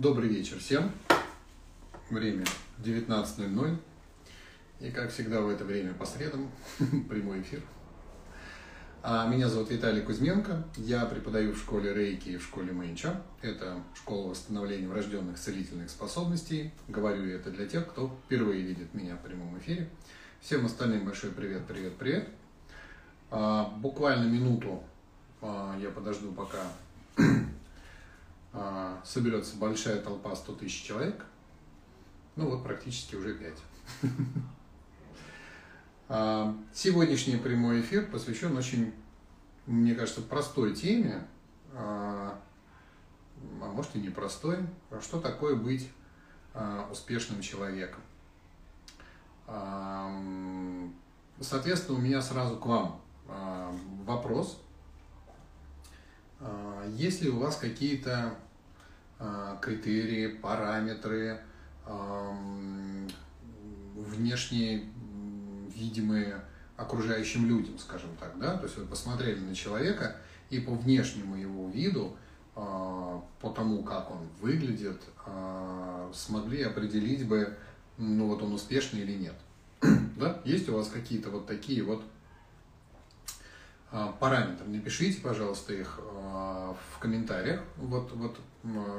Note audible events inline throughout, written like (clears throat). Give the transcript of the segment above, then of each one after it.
Добрый вечер всем. Время 19.00. И, как всегда, в это время по средам (laughs) прямой эфир. А, меня зовут Виталий Кузьменко. Я преподаю в школе Рейки и в школе Мэнча. Это школа восстановления врожденных целительных способностей. Говорю я это для тех, кто впервые видит меня в прямом эфире. Всем остальным большой привет, привет, привет. А, буквально минуту а, я подожду, пока (clears throat) соберется большая толпа 100 тысяч человек. Ну вот практически уже 5. (laughs) А, сегодняшний прямой эфир посвящен очень, мне кажется, простой теме, а, а может и непростой, что такое быть успешным человеком. Соответственно, у меня сразу к вам вопрос. Есть ли у вас какие-то критерии, параметры, внешние видимые окружающим людям, скажем так, да, то есть вы посмотрели на человека и по внешнему его виду, а, по тому, как он выглядит, а, смогли определить бы, ну вот он успешный или нет. (clears throat) да? Есть у вас какие-то вот такие вот а, параметры? Напишите, пожалуйста, их в комментариях, вот, вот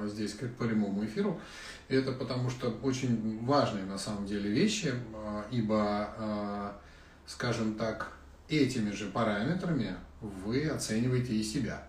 здесь к прямому эфиру. Это потому что очень важные на самом деле вещи, а, ибо, а, скажем так, этими же параметрами вы оцениваете и себя.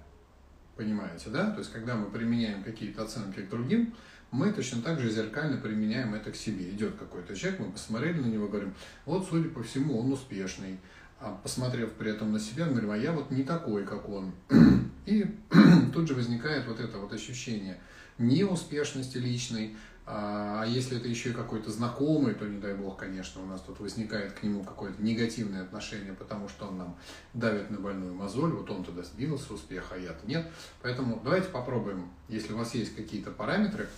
Понимаете, да? То есть, когда мы применяем какие-то оценки к другим, мы точно так же зеркально применяем это к себе. Идет какой-то человек, мы посмотрели на него, говорим, вот, судя по всему, он успешный. А посмотрев при этом на себя, мы говорим, а я вот не такой, как он. (clears throat) И (clears throat) тут же возникает вот это вот ощущение неуспешности личной, а, а если это еще и какой-то знакомый, то не дай бог, конечно, у нас тут возникает к нему какое-то негативное отношение, потому что он нам давит на больную мозоль, вот он туда сбился успеха, а я-то нет. Поэтому давайте попробуем, если у вас есть какие-то параметры,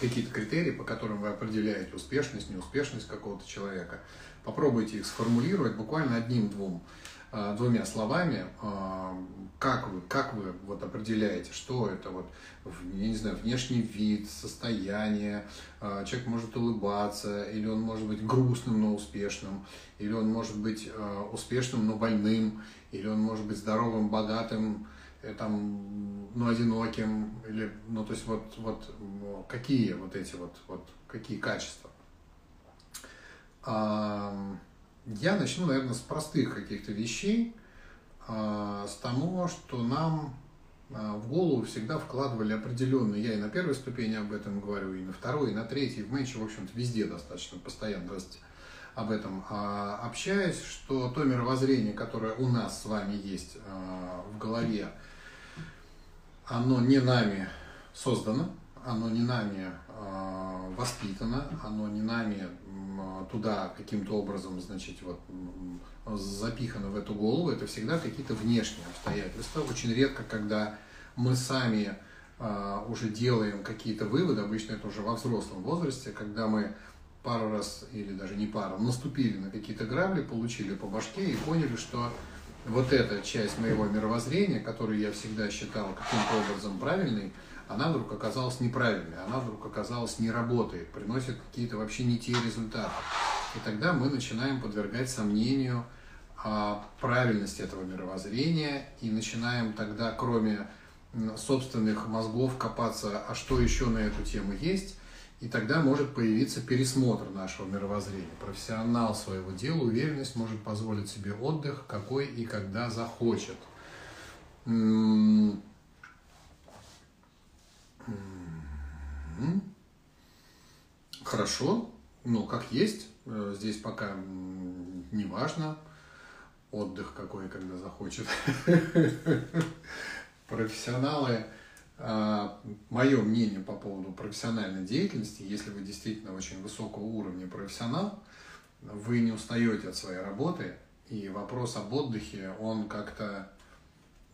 какие-то критерии, по которым вы определяете успешность, неуспешность какого-то человека, попробуйте их сформулировать буквально одним-двум а, двумя словами, а, как вы, как вы вот определяете, что это вот, я не знаю, внешний вид, состояние, а, человек может улыбаться, или он может быть грустным, но успешным, или он может быть успешным, но больным, или он может быть здоровым, богатым, э, там, но одиноким, или, ну, то есть вот, вот какие вот эти вот, вот какие качества. Я начну, наверное, с простых каких-то вещей, а, с того, что нам а, в голову всегда вкладывали определенные, я и на первой ступени об этом говорю, и на второй, и на третьей, в меньше, в общем-то, везде достаточно постоянно, об этом. А, общаюсь, что то мировоззрение, которое у нас с вами есть в голове, оно не нами создано, оно не нами воспитано, оно не нами туда каким-то образом, значит, вот запихано в эту голову, это всегда какие-то внешние обстоятельства. Очень редко, когда мы сами а, уже делаем какие-то выводы, обычно это уже во взрослом возрасте, когда мы пару раз, или даже не пару, наступили на какие-то грабли, получили по башке и поняли, что вот эта часть моего мировоззрения, которую я всегда считал каким-то образом правильной, она вдруг оказалась неправильной, она вдруг оказалась не работает, приносит какие-то вообще не те результаты. И тогда мы начинаем подвергать сомнению а, правильности этого мировоззрения и начинаем тогда, кроме собственных мозгов, копаться, а что еще на эту тему есть, и тогда может появиться пересмотр нашего мировоззрения. Профессионал своего дела, уверенность может позволить себе отдых, какой и когда захочет. Хорошо, ну как есть, э, здесь пока не важно, отдых какой, когда захочет. (laughs) Профессионалы, а, мое мнение по поводу профессиональной деятельности, если вы действительно очень высокого уровня профессионал, вы не устаете от своей работы, и вопрос об отдыхе, он как-то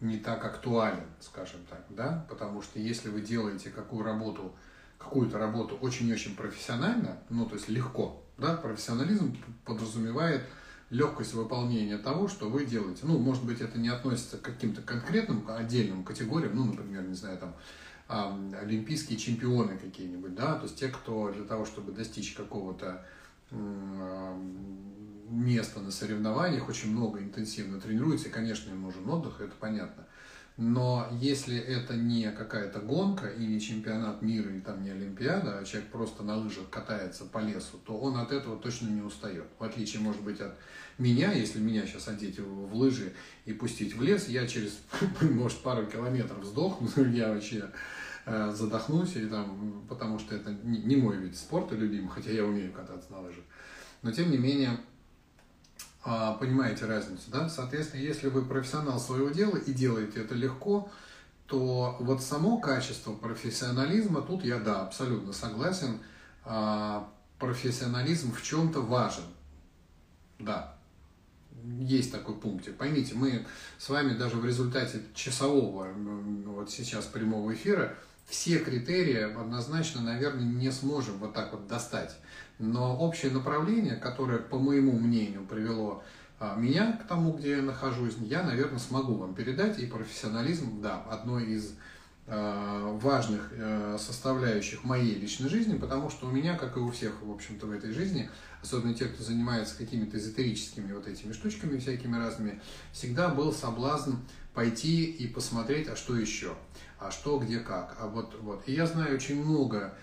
не так актуален, скажем так, да, потому что если вы делаете какую работу, какую-то работу очень-очень профессионально, ну, то есть легко, да, профессионализм подразумевает легкость выполнения того, что вы делаете. Ну, может быть, это не относится к каким-то конкретным отдельным категориям, ну, например, не знаю, там, олимпийские чемпионы какие-нибудь, да, то есть те, кто для того, чтобы достичь какого-то места на соревнованиях, очень много интенсивно тренируется, и, конечно, им нужен отдых, это понятно. Но если это не какая-то гонка и не чемпионат мира, и там не Олимпиада, а человек просто на лыжах катается по лесу, то он от этого точно не устает. В отличие, может быть, от меня, если меня сейчас одеть в лыжи и пустить в лес, я через, (laughs) может, пару километров сдохну, (laughs) я вообще э, задохнусь, и там, потому что это не мой вид спорта любимый, хотя я умею кататься на лыжах. Но, тем не менее, понимаете разницу, да? Соответственно, если вы профессионал своего дела и делаете это легко, то вот само качество профессионализма, тут я, да, абсолютно согласен, а, профессионализм в чем-то важен, да, есть такой пунктик. Поймите, мы с вами даже в результате часового вот сейчас прямого эфира все критерии однозначно, наверное, не сможем вот так вот достать. Но общее направление, которое, по моему мнению, привело а, меня к тому, где я нахожусь, я, наверное, смогу вам передать. И профессионализм, да, одной из а, важных э, составляющих моей личной жизни, потому что у меня, как и у всех, в общем-то, в этой жизни, особенно те, кто занимается какими-то эзотерическими вот этими штучками всякими разными, всегда был соблазн пойти и посмотреть, а что еще, а что, где, как. А вот, вот. И я знаю очень много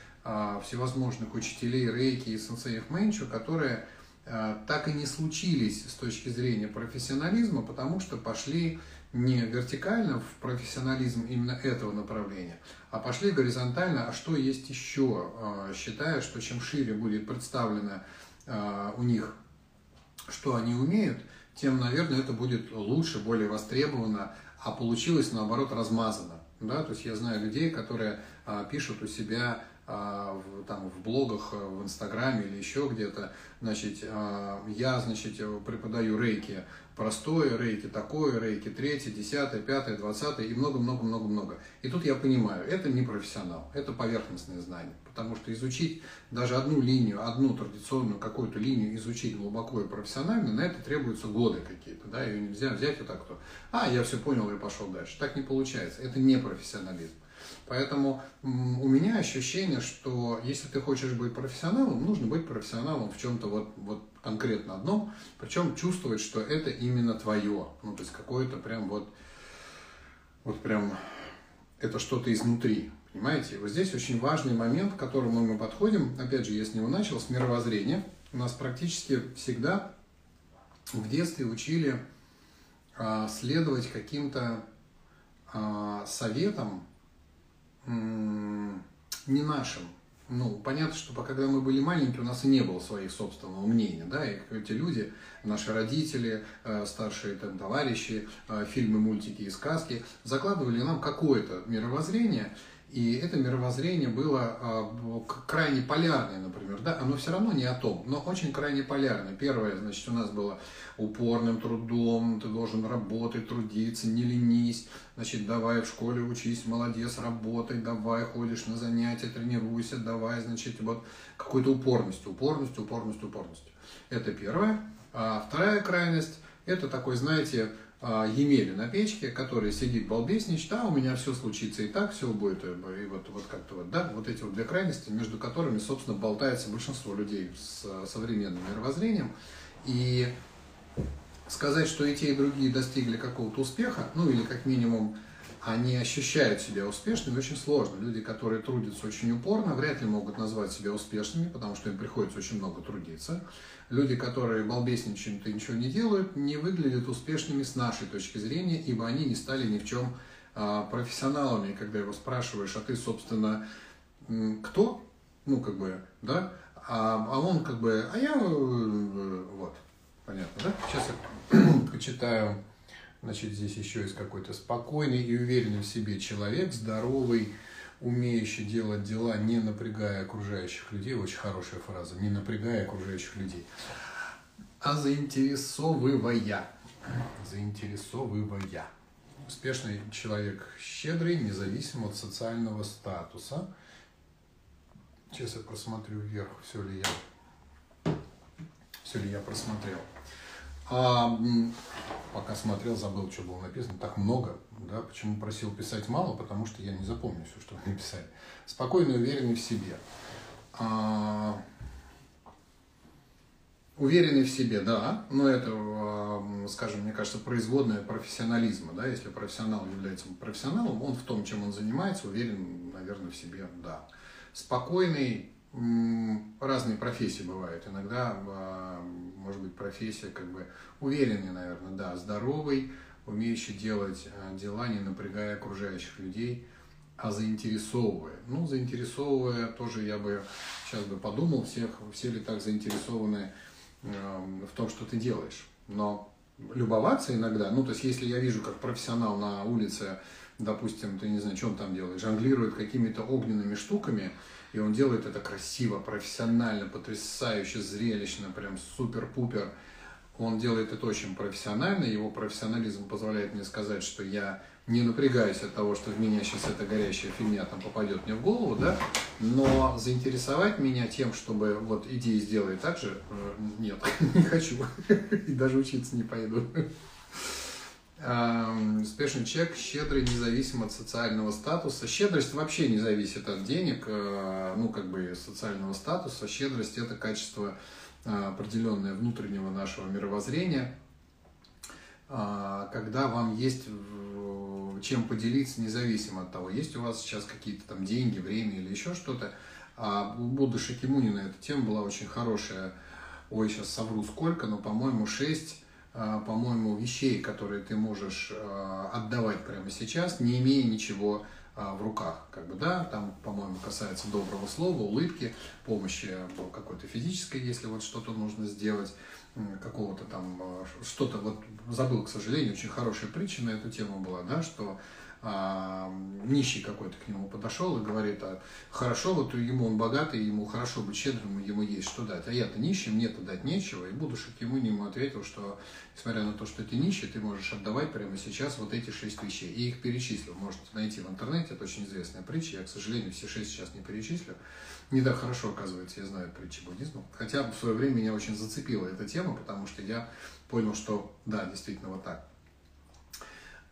всевозможных учителей рейки и сенсеев менчу, которые а, так и не случились с точки зрения профессионализма, потому что пошли не вертикально в профессионализм именно этого направления, а пошли горизонтально, а что есть еще, а, считая, что чем шире будет представлено у них, что они умеют, тем, наверное, это будет лучше, более востребовано, а получилось, наоборот, размазано. Да? То есть я знаю людей, которые пишут у себя а, в, там, в блогах, э, в Инстаграме или еще где-то, значит, а, я, значит, преподаю рейки простое, рейки такое, рейки третье, десятое, пятое, двадцатое и много-много-много-много. И тут я понимаю, это не профессионал, это поверхностное знание, потому что изучить даже одну линию, одну традиционную какую-то линию изучить глубоко и профессионально, на это требуются годы какие-то, да, ее нельзя взять вот так, кто, а, я все понял и пошел дальше. Так не получается, это не профессионализм. Поэтому у меня ощущение, что если ты хочешь быть профессионалом, нужно быть профессионалом в чем-то вот, вот конкретно одном, причем чувствовать, что это именно твое, ну то есть какое-то прям вот, вот прям это что-то изнутри, понимаете? Вот здесь очень важный момент, к которому мы подходим, опять же, я с него начал, с мировоззрения. У нас практически всегда в детстве учили а, следовать каким-то а, советам, не нашим. Ну, понятно, что когда мы были маленькие, у нас и не было своих собственного мнения, да, и эти люди, наши родители, э, старшие там, товарищи, э, фильмы, мультики и сказки закладывали нам какое-то мировоззрение, и это мировоззрение было э, крайне полярное, например, да, оно все равно не о том, но очень крайне полярное. Первое, значит, у нас было упорным трудом, ты должен работать, трудиться, не ленись, значит, давай в школе учись, молодец, работай, давай, ходишь на занятия, тренируйся, давай, значит, вот какой-то упорностью, упорностью, упорностью, упорностью. Это первое. А вторая крайность, это такой, знаете, а, Емели на печке, который сидит балбесничает, а у меня все случится и так, все будет, э, и вот, вот как-то вот, да, вот эти вот две крайности, между которыми, собственно, болтается большинство людей с современным мировоззрением. И сказать, что и те, и другие достигли какого-то успеха, ну или как минимум они ощущают себя успешными, очень сложно. Люди, которые трудятся очень упорно, вряд ли могут назвать себя успешными, потому что им приходится очень много трудиться. Люди, которые балбесничают и ничего не делают, не выглядят успешными с нашей точки зрения, ибо они не стали ни в чем а, профессионалами. Когда его спрашиваешь, а ты, собственно, кто? Ну, как бы, да? А, а он как бы, а я э, вот. Понятно, да? Сейчас я (clears throat) почитаю. Значит, здесь еще есть какой-то спокойный и уверенный в себе человек, здоровый, умеющий делать дела, не напрягая окружающих людей. Очень хорошая фраза. Не напрягая окружающих людей. А заинтересовывая. Заинтересовывая. Успешный человек щедрый, независимо от социального статуса. Сейчас я посмотрю вверх, все ли я, все ли я просмотрел. А, пока смотрел, забыл, что было написано. Так много. Да? Почему просил писать мало? Потому что я не запомню все, что вы написали. Спокойный, уверенный в себе. А, уверенный в себе, да, но это, а, скажем, мне кажется, производная профессионализма, да, если профессионал является профессионалом, он в том, чем он занимается, уверен, наверное, в себе, да. Спокойный, разные профессии бывают. Иногда, а, может быть, профессия как бы уверенный, наверное, да, здоровый, умеющий делать а, дела, не напрягая окружающих людей, а заинтересовывая. Ну, заинтересовывая тоже я бы сейчас бы подумал, всех, все ли так заинтересованы э, в том, что ты делаешь. Но любоваться иногда, ну, то есть, если я вижу, как профессионал на улице, допустим, ты не знаю, он там делает, жонглирует какими-то огненными штуками, и он делает это красиво, профессионально, потрясающе, зрелищно, прям супер-пупер. Он делает это очень профессионально, его профессионализм позволяет мне сказать, что я не напрягаюсь от того, что в меня сейчас эта горящая фигня там попадет мне в голову, да, но заинтересовать меня тем, чтобы вот иди и сделай так же, э, нет, (laughs) не хочу, и даже учиться не пойду. Успешный человек щедрый, независимо от социального статуса. Щедрость вообще не зависит от денег, э, ну, как бы социального статуса. Щедрость – это качество э, определенное внутреннего нашего мировоззрения, а, когда вам есть чем поделиться, независимо от того, есть у вас сейчас какие-то там деньги, время или еще что-то. А у Будды Шакимуни на эту тему была очень хорошая, ой, сейчас совру сколько, но, по-моему, шесть а, по-моему, вещей, которые ты можешь а, отдавать прямо сейчас, не имея ничего а, в руках. Как бы, да, там, по-моему, касается доброго слова, улыбки, помощи какой-то физической, если вот что-то нужно сделать, какого-то там, что-то, вот забыл, к сожалению, очень хорошая притча на эту тему была, да, что а, нищий какой-то к нему подошел и говорит, а хорошо, вот ему он богатый, ему хорошо быть щедрым, ему есть что дать, а я-то нищий, мне-то дать нечего, и Будушек ему ему ответил, что несмотря на то, что ты нищий, ты можешь отдавать прямо сейчас вот эти шесть вещей, и их перечислил, можете найти в интернете, это очень известная притча, я, к сожалению, все шесть сейчас не перечислю, не так хорошо, оказывается, я знаю притчи буддизма, хотя в свое время меня очень зацепила эта тема, потому что я понял, что да, действительно вот так.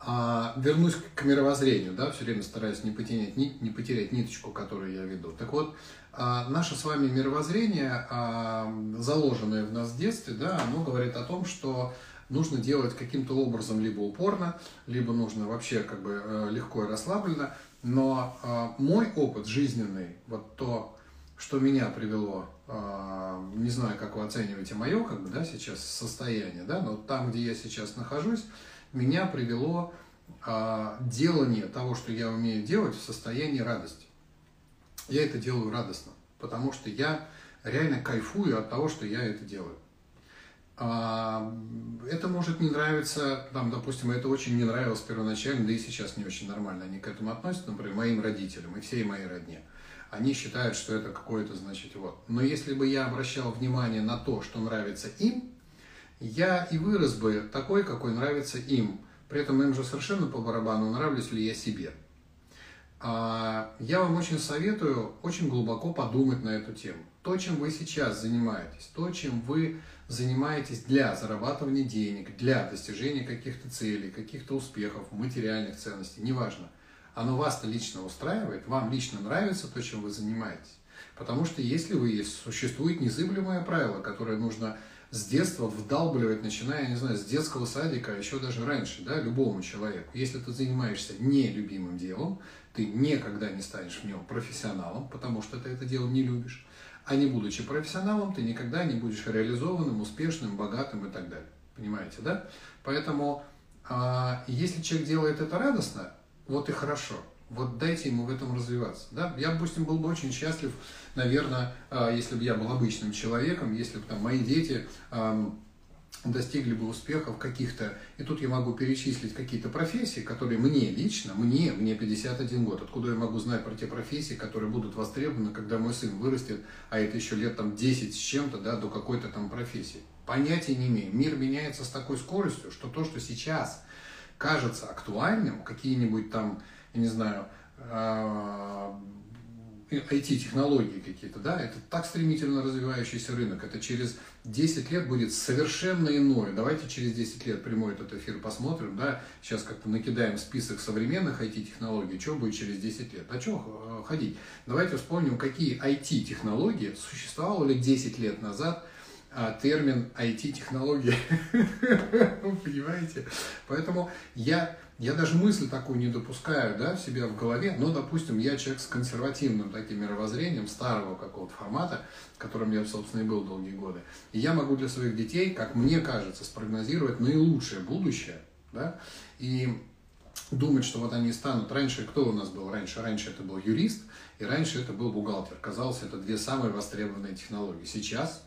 А, вернусь к мировоззрению, да, все время стараюсь не потерять, не, не потерять ниточку, которую я веду. Так вот, а, наше с вами мировоззрение, а, заложенное в нас в детстве, да, оно говорит о том, что нужно делать каким-то образом либо упорно, либо нужно вообще как бы э, легко и расслабленно. Но а, мой опыт жизненный, вот то, что меня привело, а, не знаю, как вы оцениваете мое, как бы, да, сейчас состояние, да, но там, где я сейчас нахожусь, меня привело а, делание того, что я умею делать, в состоянии радости. Я это делаю радостно, потому что я реально кайфую от того, что я это делаю. А, это может не нравиться, там, допустим, это очень не нравилось первоначально, да и сейчас не очень нормально они к этому относятся, например, моим родителям и всей моей родне. Они считают, что это какое-то, значит, вот. Но если бы я обращал внимание на то, что нравится им, я и вырос бы такой, какой нравится им. При этом им же совершенно по барабану, нравлюсь ли я себе. А, я вам очень советую очень глубоко подумать на эту тему. То, чем вы сейчас занимаетесь, то, чем вы занимаетесь для зарабатывания денег, для достижения каких-то целей, каких-то успехов, материальных ценностей, неважно. Оно вас-то лично устраивает, вам лично нравится то, чем вы занимаетесь. Потому что если вы есть, существует незыблемое правило, которое нужно с детства вдалбливать, начиная, не знаю, с детского садика, а еще даже раньше, да, любому человеку. Если ты занимаешься нелюбимым делом, ты никогда не станешь в нем профессионалом, потому что ты это дело не любишь. А не будучи профессионалом, ты никогда не будешь реализованным, успешным, богатым и так далее. Понимаете, да? Поэтому, а, если человек делает это радостно, вот и хорошо – вот дайте ему в этом развиваться. Да? Я, допустим, был бы очень счастлив, наверное, а, если бы я был обычным человеком, если бы там мои дети достигли бы успехов каких-то, и тут я могу перечислить какие-то профессии, которые мне лично, мне, мне 51 год, откуда я могу знать про те профессии, которые будут востребованы, когда мой сын вырастет, а это еще лет там 10 с чем-то, да, до какой-то там профессии. Понятия не имею. Мир меняется с такой скоростью, что то, что сейчас кажется актуальным, какие-нибудь там не знаю, а, IT-технологии какие-то, да, это так стремительно развивающийся рынок, это через 10 лет будет совершенно иное. Давайте через 10 лет прямой этот эфир посмотрим, да, сейчас как-то накидаем список современных IT-технологий, что будет через 10 лет, а что э, ходить? Давайте вспомним, какие IT-технологии существовали 10 лет назад, а, термин IT-технологии, (laughs) понимаете? Поэтому я я даже мысль такую не допускаю да, в себя в голове, но, допустим, я человек с консервативным таким мировоззрением, старого какого-то формата, которым я, собственно, и был долгие годы. И я могу для своих детей, как мне кажется, спрогнозировать наилучшее будущее, да, и думать, что вот они станут. Раньше кто у нас был раньше? Раньше это был юрист, и раньше это был бухгалтер. Казалось, это две самые востребованные технологии. Сейчас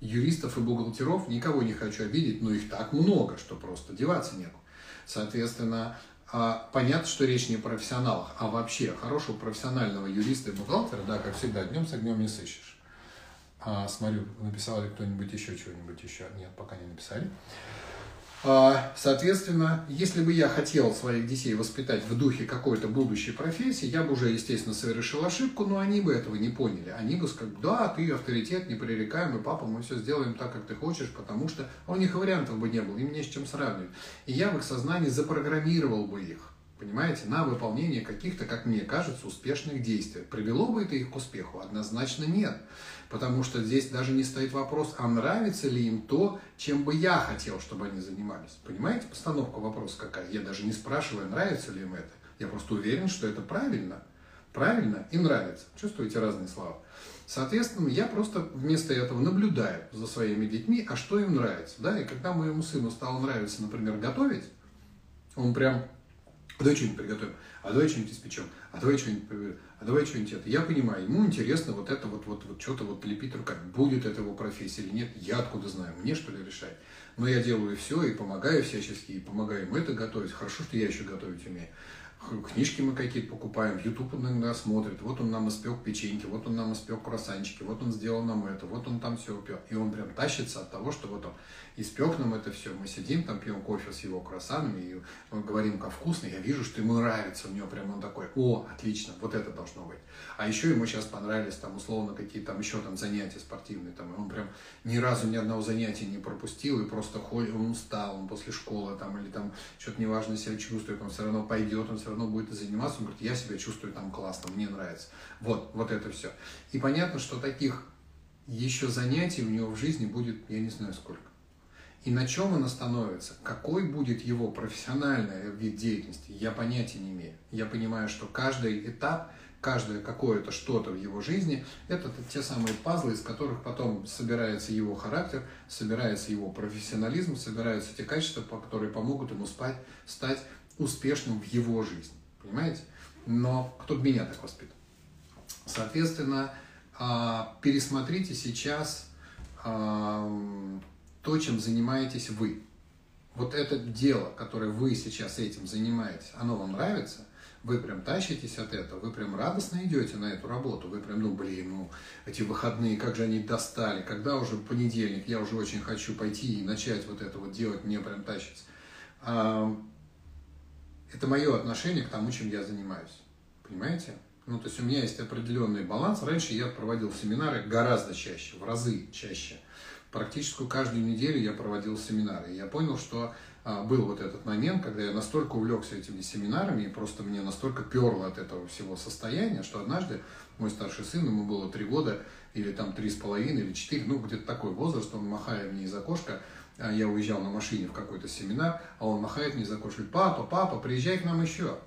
юристов и бухгалтеров никого не хочу обидеть, но их так много, что просто деваться некуда. Соответственно, а, понятно, что речь не о профессионалах, а вообще хорошего профессионального юриста и бухгалтера, да, как всегда, днем с огнем не сыщешь. А, смотрю, написал ли кто-нибудь еще чего-нибудь еще? Нет, пока не написали. А, соответственно, если бы я хотел своих детей воспитать в духе какой-то будущей профессии, я бы уже, естественно, совершил ошибку, но они бы этого не поняли. Они бы сказали, да, ты авторитет непререкаемый, папа, мы все сделаем так, как ты хочешь, потому что у них вариантов бы не было, им не с чем сравнивать. И я в их сознании запрограммировал бы их понимаете, на выполнение каких-то, как мне кажется, успешных действий. Привело бы это их к успеху? Однозначно нет. Потому что здесь даже не стоит вопрос, а нравится ли им то, чем бы я хотел, чтобы они занимались. Понимаете, постановка вопроса какая? Я даже не спрашиваю, нравится ли им это. Я просто уверен, что это правильно. Правильно и нравится. Чувствуете разные слова? Соответственно, я просто вместо этого наблюдаю за своими детьми, а что им нравится. Да? И когда моему сыну стало нравиться, например, готовить, он прям а давай что-нибудь приготовим, а давай что-нибудь испечем, а давай что-нибудь, а давай что-нибудь это. Я понимаю, ему интересно вот это вот, вот, вот что-то вот лепить руками. Будет это его профессия или нет, я откуда знаю, мне что ли решать. Но я делаю все и помогаю всячески, и помогаю ему это готовить. Хорошо, что я еще готовить умею книжки мы какие-то покупаем, YouTube иногда смотрит, вот он нам испек печеньки, вот он нам испек круассанчики, вот он сделал нам это, вот он там все упек. И он прям тащится от того, что вот он испек нам это все. Мы сидим там, пьем кофе с его круассанами и говорим, как вкусно, я вижу, что ему нравится, у него прям он такой, о, отлично, вот это должно быть. А еще ему сейчас понравились там условно какие-то там еще там занятия спортивные, там, и он прям ни разу ни одного занятия не пропустил и просто ходит, он устал, он после школы там или там что-то неважно себя чувствует, он все равно пойдет, он все равно будет заниматься, он говорит, я себя чувствую там классно, мне нравится. Вот, вот это все. И понятно, что таких еще занятий у него в жизни будет, я не знаю сколько. И на чем он остановится, какой будет его профессиональный вид деятельности, я понятия не имею. Я понимаю, что каждый этап, каждое какое-то что-то в его жизни, это те самые пазлы, из которых потом собирается его характер, собирается его профессионализм, собираются те качества, которые помогут ему спать, стать успешным в его жизни. Понимаете? Но кто меня так воспитал? Соответственно, а, пересмотрите сейчас то, чем занимаетесь вы. Вот это дело, которое вы сейчас этим занимаетесь, оно вам нравится, вы прям тащитесь от этого, вы прям радостно идете на эту работу, вы прям, ну, блин, ну, эти выходные, как же они достали, когда уже понедельник, я уже очень хочу пойти и начать вот это вот делать, мне прям тащится. Это мое отношение к тому, чем я занимаюсь, понимаете? Ну, то есть у меня есть определенный баланс. Раньше я проводил семинары гораздо чаще, в разы чаще практически каждую неделю я проводил семинары. И я понял, что а, был вот этот момент, когда я настолько увлекся этими семинарами, и просто мне настолько перло от этого всего состояния, что однажды мой старший сын, ему было три года, или там три с половиной, или четыре, ну где-то такой возраст, он махая мне из окошка, я уезжал на машине в какой-то семинар, а он махает мне окошка, говорит, папа, папа, приезжай к нам еще.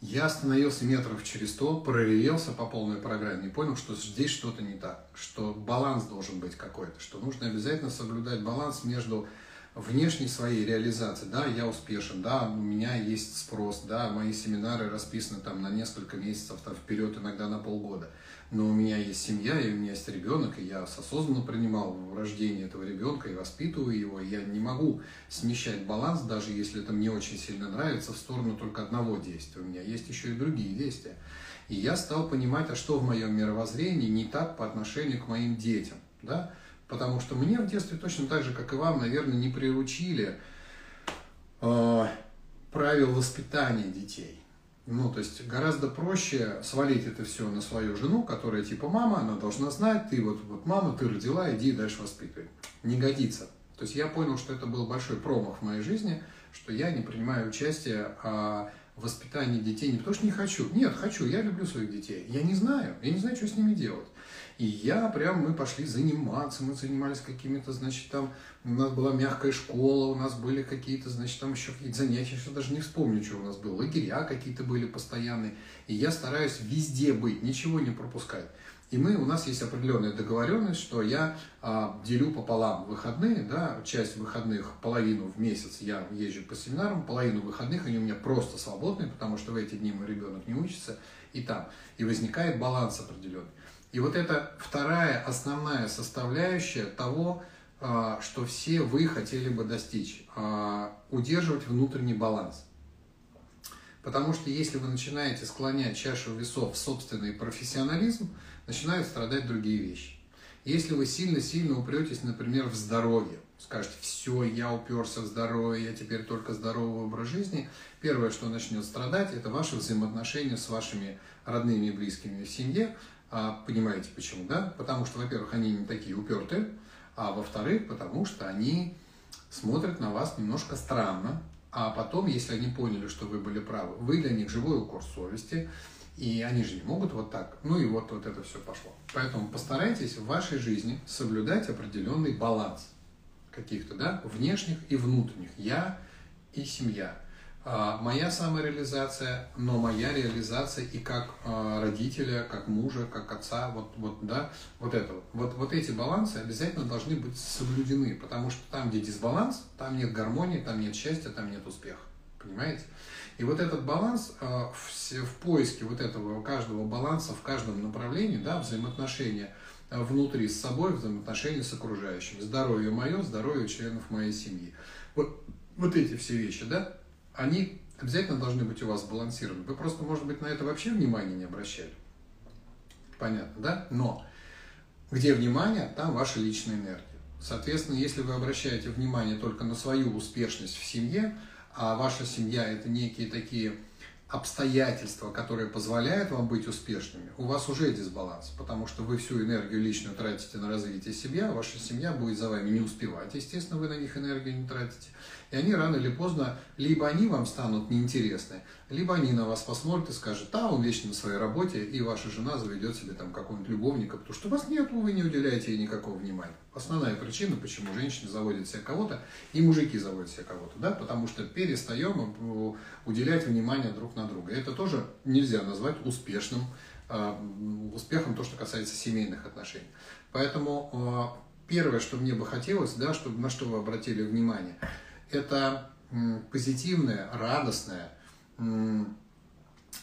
Я остановился метров через сто, проревелся по полной программе и понял, что здесь что-то не так, что баланс должен быть какой-то, что нужно обязательно соблюдать баланс между внешней своей реализацией. Да, я успешен, да, у меня есть спрос, да, мои семинары расписаны там на несколько месяцев там, вперед, иногда на полгода – но у меня есть семья, и у меня есть ребенок, и я осознанно принимал рождение этого ребенка и воспитываю его. И я не могу смещать баланс, даже если это мне очень сильно нравится, в сторону только одного действия. У меня есть еще и другие действия. И я стал понимать, а что в моем мировоззрении не так по отношению к моим детям. Да? Потому что мне в детстве точно так же, как и вам, наверное, не приручили э, правил воспитания детей Ну, то есть гораздо проще свалить это все на свою жену, которая типа мама, она должна знать, ты вот, вот мама, ты родила, иди дальше воспитывай. Не годится. То есть я понял, что это был большой промах в моей жизни, что я не принимаю участие в воспитании детей не потому, что не хочу. Нет, хочу, я люблю своих детей. Я не знаю, я не знаю, что с ними делать. И я прям, мы пошли заниматься, мы занимались какими-то, значит, там, у нас была мягкая школа, у нас были какие-то, значит, там еще какие-то занятия, еще даже не вспомню, что у нас было, лагеря какие-то были постоянные. И я стараюсь везде быть, ничего не пропускать. И мы, у нас есть определенная договоренность, что я а, делю пополам выходные, да, часть выходных, половину в месяц я езжу по семинарам, половину выходных они у меня просто свободные, потому что в эти дни мой ребенок не учится, и там. И возникает баланс определенный. И вот это вторая основная составляющая того, а, что все вы хотели бы достичь. А, удерживать внутренний баланс. Потому что если вы начинаете склонять чашу весов в собственный профессионализм, начинают страдать другие вещи. Если вы сильно-сильно упретесь, например, в здоровье, скажете, все, я уперся в здоровье, я теперь только здоровый образ жизни, первое, что начнет страдать, это ваши взаимоотношения с вашими родными и близкими в семье, понимаете почему, да? Потому что, во-первых, они не такие упертые, а во-вторых, потому что они смотрят на вас немножко странно, а потом, если они поняли, что вы были правы, вы для них живой укор совести, и они же не могут вот так. Ну и вот, вот это все пошло. Поэтому постарайтесь в вашей жизни соблюдать определенный баланс каких-то, да, внешних и внутренних. Я и семья. А, моя самореализация, но моя реализация и как а, родителя, как мужа, как отца, вот, вот, да, вот это вот. вот. Вот эти балансы обязательно должны быть соблюдены, потому что там, где дисбаланс, там нет гармонии, там нет счастья, там нет успеха. Понимаете? И вот этот баланс а, в, поиске вот этого каждого баланса в каждом направлении, да, взаимоотношения внутри с собой, взаимоотношения с окружающим. Здоровье мое, здоровье членов моей семьи. Вот, вот эти все вещи, да, они обязательно должны быть у вас сбалансированы. Вы просто, может быть, на это вообще внимания не обращали. Понятно, да? Но где внимание, там ваша личная энергия. Соответственно, если вы обращаете внимание только на свою успешность в семье, а ваша семья это некие такие обстоятельства, которые позволяют вам быть успешными, у вас уже дисбаланс, потому что вы всю энергию личную тратите на развитие себя, ваша семья будет за вами не успевать, естественно, вы на них энергию не тратите, и они рано или поздно, либо они вам станут неинтересны, либо они на вас посмотрят и скажут, да, он вечно на своей работе, и ваша жена заведет себе там какого-нибудь любовника, потому что вас нет, вы не уделяете ей никакого внимания. Основная причина, почему женщины заводят себе кого-то, и мужики заводят себе кого-то, да, потому что перестаем уделять внимание друг на друга. Это тоже нельзя назвать успешным а, успехом, то, что касается семейных отношений. Поэтому а, первое, что мне бы хотелось, да, чтобы, на что вы обратили внимание – это позитивное, радостное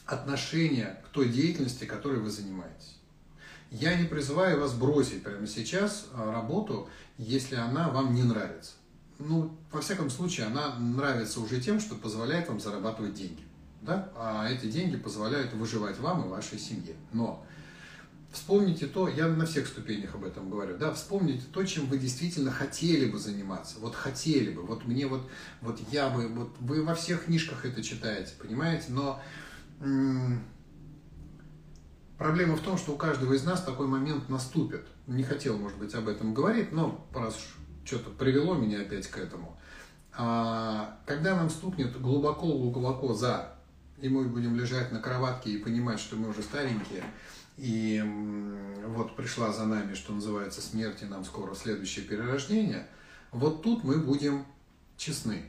отношение к той деятельности, которой вы занимаетесь. Я не призываю вас бросить прямо сейчас а, работу, если она вам не нравится. Ну, во всяком случае, она нравится уже тем, что позволяет вам зарабатывать деньги. Да? А эти деньги позволяют выживать вам и вашей семье. Но Вспомните то, я на всех ступенях об этом говорю, да, вспомните то, чем вы действительно хотели бы заниматься, вот хотели бы, вот мне вот, вот я бы, вот вы во всех книжках это читаете, понимаете, но м- проблема в том, что у каждого из нас такой момент наступит. Не хотел, может быть, об этом говорить, но раз что-то привело меня опять к этому. А, когда нам стукнет глубоко-глубоко за, и мы будем лежать на кроватке и понимать, что мы уже старенькие, и вот пришла за нами, что называется, смерть, и нам скоро следующее перерождение, вот тут мы будем честны.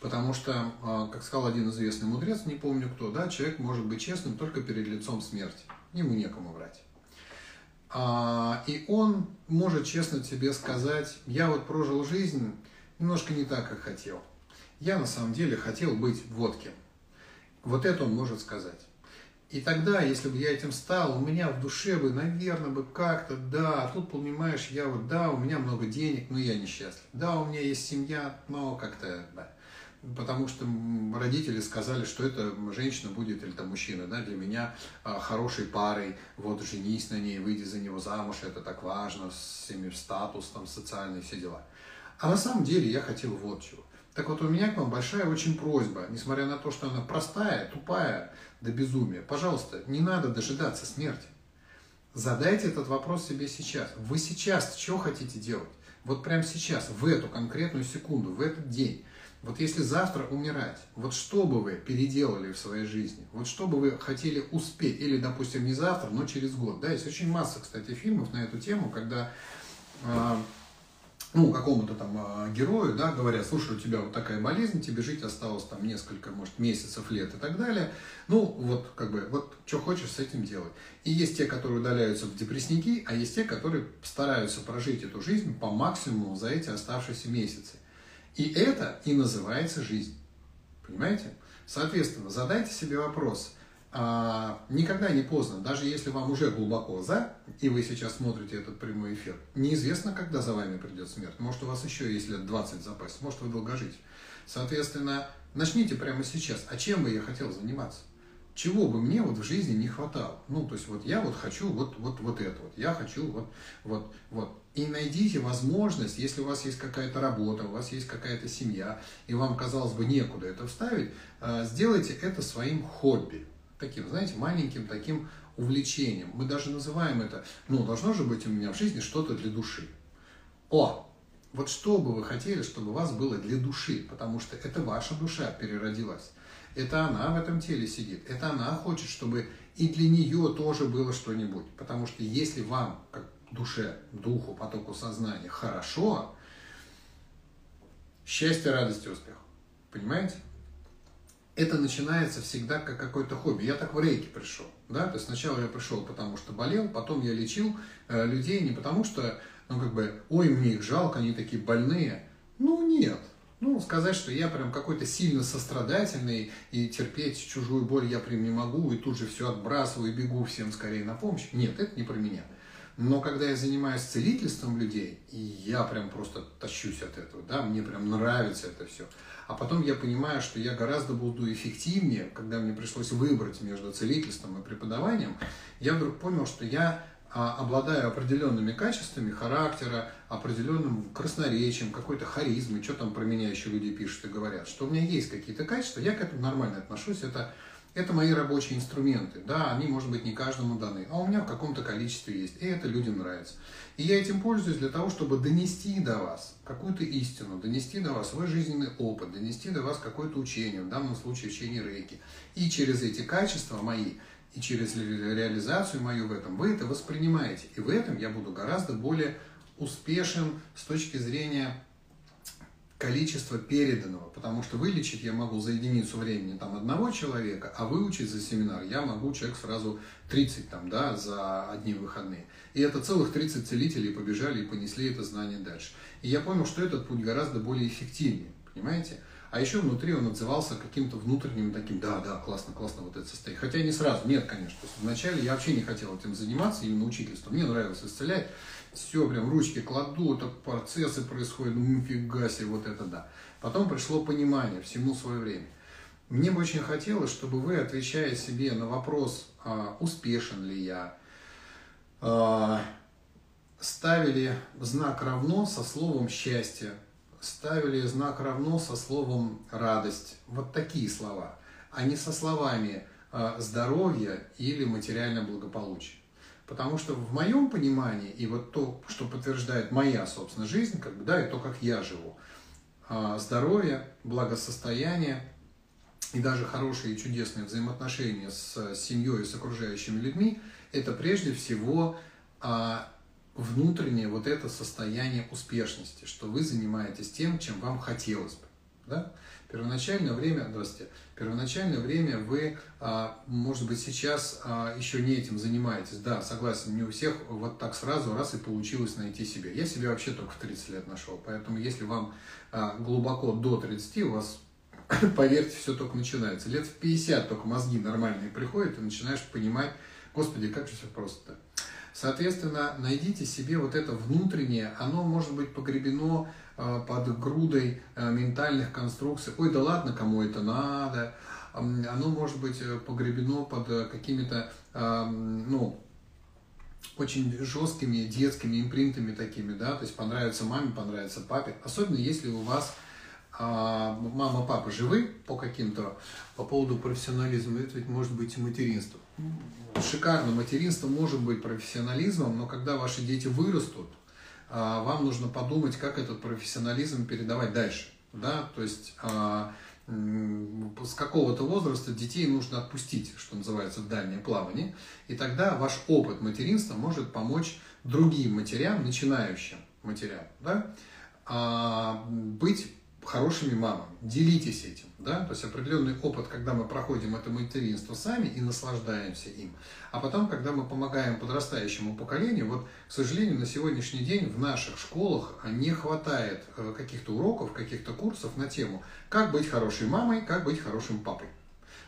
Потому что, а, как сказал один известный мудрец, не помню кто, да, человек может быть честным только перед лицом смерти. Ему некому врать. А, и он может честно тебе сказать, я вот прожил жизнь немножко не так, как хотел. Я на самом деле хотел быть водким. Вот это он может сказать. И тогда, если бы я этим стал, у меня в душе бы, наверное, бы как-то, да, а тут, понимаешь, я вот, да, у меня много денег, но я несчастлив. Да, у меня есть семья, но как-то, да. Потому что родители сказали, что эта женщина будет, или там мужчина, да, для меня а, хорошей парой, вот женись на ней, выйди за него замуж, это так важно, с всеми статус, там, социальные все дела. А на самом деле я хотел вот чего. Так вот, у меня к вам большая очень просьба, несмотря на то, что она простая, тупая до безумия, пожалуйста, не надо дожидаться смерти. Задайте этот вопрос себе сейчас. Вы сейчас что хотите делать? Вот прямо сейчас, в эту конкретную секунду, в этот день. Вот если завтра умирать, вот что бы вы переделали в своей жизни? Вот что бы вы хотели успеть? Или, допустим, не завтра, но через год. Да, есть очень масса, кстати, фильмов на эту тему, когда э, ну, какому-то там э, герою, да, говорят, слушай, у тебя вот такая болезнь, тебе жить осталось там несколько, может, месяцев, лет и так далее. Ну, вот, как бы, вот, что хочешь с этим делать. И есть те, которые удаляются в депрессники, а есть те, которые стараются прожить эту жизнь по максимуму за эти оставшиеся месяцы. И это и называется жизнь. Понимаете? Соответственно, задайте себе вопрос, а, никогда не поздно, даже если вам уже глубоко за, и вы сейчас смотрите этот прямой эфир, неизвестно, когда за вами придет смерть. Может, у вас еще есть лет 20 в запасе, может, вы долгожить. Соответственно, начните прямо сейчас. А чем бы я хотел заниматься? Чего бы мне вот в жизни не хватало? Ну, то есть вот я вот хочу вот, вот, вот это вот, я хочу вот, вот, вот. И найдите возможность, если у вас есть какая-то работа, у вас есть какая-то семья, и вам, казалось бы, некуда это вставить, а, сделайте это своим хобби таким, знаете, маленьким таким увлечением. Мы даже называем это, ну, должно же быть у меня в жизни что-то для души. О, вот что бы вы хотели, чтобы у вас было для души, потому что это ваша душа переродилась. Это она в этом теле сидит. Это она хочет, чтобы и для нее тоже было что-нибудь. Потому что если вам, как душе, духу, потоку сознания, хорошо, счастье, радость и успех. Понимаете? Это начинается всегда как какое-то хобби. Я так в рейки пришел. Да? То есть сначала я пришел, потому что болел, потом я лечил э, людей не потому что, ну как бы, ой, мне их жалко, они такие больные. Ну нет. Ну, сказать, что я прям какой-то сильно сострадательный и терпеть чужую боль я прям не могу, и тут же все отбрасываю и бегу всем скорее на помощь. Нет, это не про меня. Но когда я занимаюсь целительством людей, я прям просто тащусь от этого, да, мне прям нравится это все. А потом я понимаю, что я гораздо буду эффективнее, когда мне пришлось выбрать между целительством и преподаванием, я вдруг понял, что я а, обладаю определенными качествами характера, определенным красноречием, какой-то харизмой, что там про меня еще люди пишут и говорят, что у меня есть какие-то качества, я к этому нормально отношусь, это это мои рабочие инструменты. Да, они, может быть, не каждому даны, а у меня в каком-то количестве есть. И это людям нравится. И я этим пользуюсь для того, чтобы донести до вас какую-то истину, донести до вас свой жизненный опыт, донести до вас какое-то учение, в данном случае учение рейки. И через эти качества мои, и через реализацию мою в этом, вы это воспринимаете. И в этом я буду гораздо более успешен с точки зрения количество переданного, потому что вылечить я могу за единицу времени там одного человека, а выучить за семинар я могу человек сразу 30 там, да, за одни выходные. И это целых 30 целителей побежали и понесли это знание дальше. И я понял, что этот путь гораздо более эффективнее, понимаете? А еще внутри он отзывался каким-то внутренним таким, да, да, классно, классно вот это состояние. Хотя не сразу, нет, конечно. То есть вначале я вообще не хотел этим заниматься, именно учительством. Мне нравилось исцелять все, прям ручки кладу, это процессы происходят, ну нифига себе, вот это да. Потом пришло понимание, всему свое время. Мне бы очень хотелось, чтобы вы, отвечая себе на вопрос, а, успешен ли я, а, ставили знак равно со словом счастье, ставили знак равно со словом радость. Вот такие слова, а не со словами а, здоровье или материальное благополучие. Потому что в моем понимании, и вот то, что подтверждает моя, собственно, жизнь, как бы, да, и то, как я живу, а, здоровье, благосостояние и даже хорошие и чудесные взаимоотношения с семьей и с окружающими людьми, это прежде всего а, внутреннее вот это состояние успешности, что вы занимаетесь тем, чем вам хотелось бы. Да? Первоначальное время, здравствуйте, первоначальное время вы, а, может быть, сейчас а, еще не этим занимаетесь. Да, согласен, не у всех вот так сразу раз и получилось найти себя. Я себя вообще только в 30 лет нашел, поэтому если вам а, глубоко до 30, у вас, (coughs) поверьте, все только начинается. Лет в 50 только мозги нормальные приходят, и начинаешь понимать, господи, как же все просто-то. Соответственно, найдите себе вот это внутреннее, оно может быть погребено под грудой э, ментальных конструкций. Ой, да ладно, кому это надо. Оно может быть э, погребено под какими-то, ну, очень жесткими детскими импринтами такими, да, то есть понравится маме, понравится папе, особенно если у вас а мама, папа живы по каким-то, по поводу профессионализма, это ведь может быть и материнство. Шикарно, материнство может быть профессионализмом, но когда ваши дети вырастут, вам нужно подумать, как этот профессионализм передавать дальше. Да? То есть а, с какого-то возраста детей нужно отпустить, что называется, в дальнее плавание, и тогда ваш опыт материнства может помочь другим матерям, начинающим матерям, да, а, быть хорошими мамами. Делитесь этим. Да? То есть определенный опыт, когда мы проходим это материнство сами и наслаждаемся им. А потом, когда мы помогаем подрастающему поколению, вот, к сожалению, на сегодняшний день в наших школах не хватает э, каких-то уроков, каких-то курсов на тему, как быть хорошей мамой, как быть хорошим папой.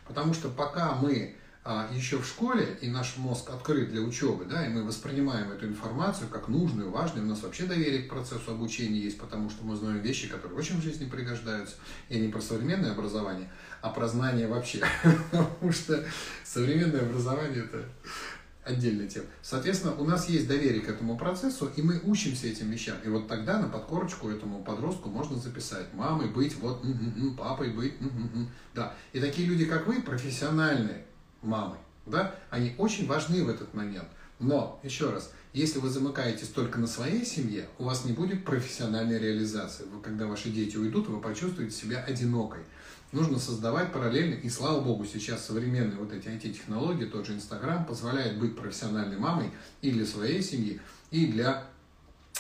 Потому что пока мы а, еще в школе, и наш мозг открыт для учебы, да, и мы воспринимаем эту информацию как нужную, важную, у нас вообще доверие к процессу обучения есть, потому что мы знаем вещи, которые очень в жизни пригождаются, и не про современное образование, а про знания вообще, (laughs) потому что современное образование это отдельная тема. Соответственно, у нас есть доверие к этому процессу, и мы учимся этим вещам. И вот тогда на подкорочку этому подростку можно записать мамой быть, вот, папой быть, да. И такие люди, как вы, профессиональные, мамой, да, они очень важны в этот момент. Но, еще раз, если вы замыкаетесь только на своей семье, у вас не будет профессиональной реализации. Вы, когда ваши дети уйдут, вы почувствуете себя одинокой. Нужно создавать параллельно, и слава богу, сейчас современные вот эти IT-технологии, тот же Инстаграм, позволяет быть профессиональной мамой и для своей семьи, и для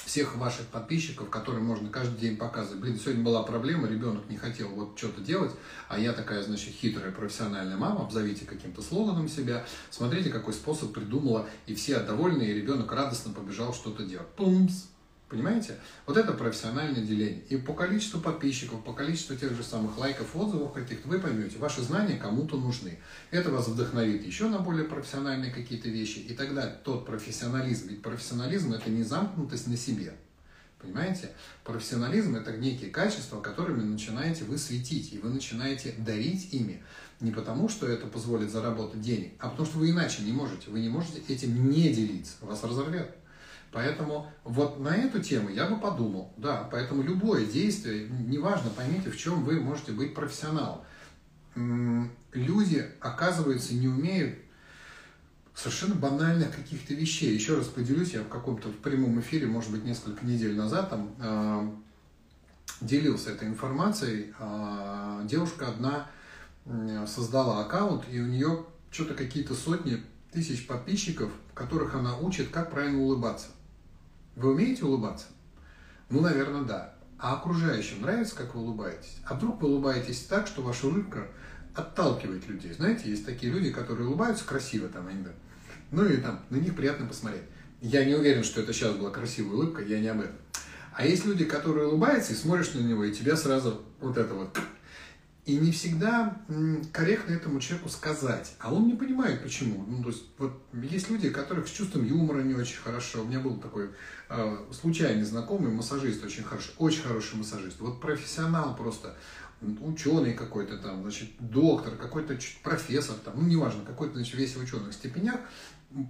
всех ваших подписчиков, которым можно каждый день показывать. Блин, сегодня была проблема, ребенок не хотел вот что-то делать, а я такая, значит, хитрая профессиональная мама, обзовите каким-то слоганом себя, смотрите, какой способ придумала, и все довольны, и ребенок радостно побежал что-то делать. Пумс! Понимаете? Вот это профессиональное деление. И по количеству подписчиков, по количеству тех же самых лайков, отзывов каких-то, вы поймете, ваши знания кому-то нужны. Это вас вдохновит еще на более профессиональные какие-то вещи. И тогда тот профессионализм, ведь профессионализм это не замкнутость на себе. Понимаете? Профессионализм это некие качества, которыми начинаете вы светить, и вы начинаете дарить ими. Не потому, что это позволит заработать денег, а потому что вы иначе не можете. Вы не можете этим не делиться. Вас разорвет. Поэтому вот на эту тему я бы подумал, да, поэтому любое действие, неважно, поймите, в чем вы можете быть профессионалом. Люди, оказывается, не умеют совершенно банальных каких-то вещей. Еще раз поделюсь, я в каком-то в прямом эфире, может быть, несколько недель назад там э, делился этой информацией. Э, девушка одна создала аккаунт, и у нее что-то какие-то сотни тысяч подписчиков, которых она учит, как правильно улыбаться. Вы умеете улыбаться? Ну, наверное, да. А окружающим нравится, как вы улыбаетесь? А вдруг вы улыбаетесь так, что ваша улыбка отталкивает людей? Знаете, есть такие люди, которые улыбаются красиво там иногда. Ну и там на них приятно посмотреть. Я не уверен, что это сейчас была красивая улыбка, я не об этом. А есть люди, которые улыбаются и смотришь на него, и тебя сразу вот это вот и не всегда корректно этому человеку сказать. А он не понимает, почему. Ну, то есть, вот есть люди, которых с чувством юмора не очень хорошо. У меня был такой э, случайный знакомый, массажист очень хороший, очень хороший массажист. Вот профессионал просто, ученый какой-то там, значит, доктор, какой-то профессор, там, ну, неважно, какой-то, значит, весь в ученых степенях.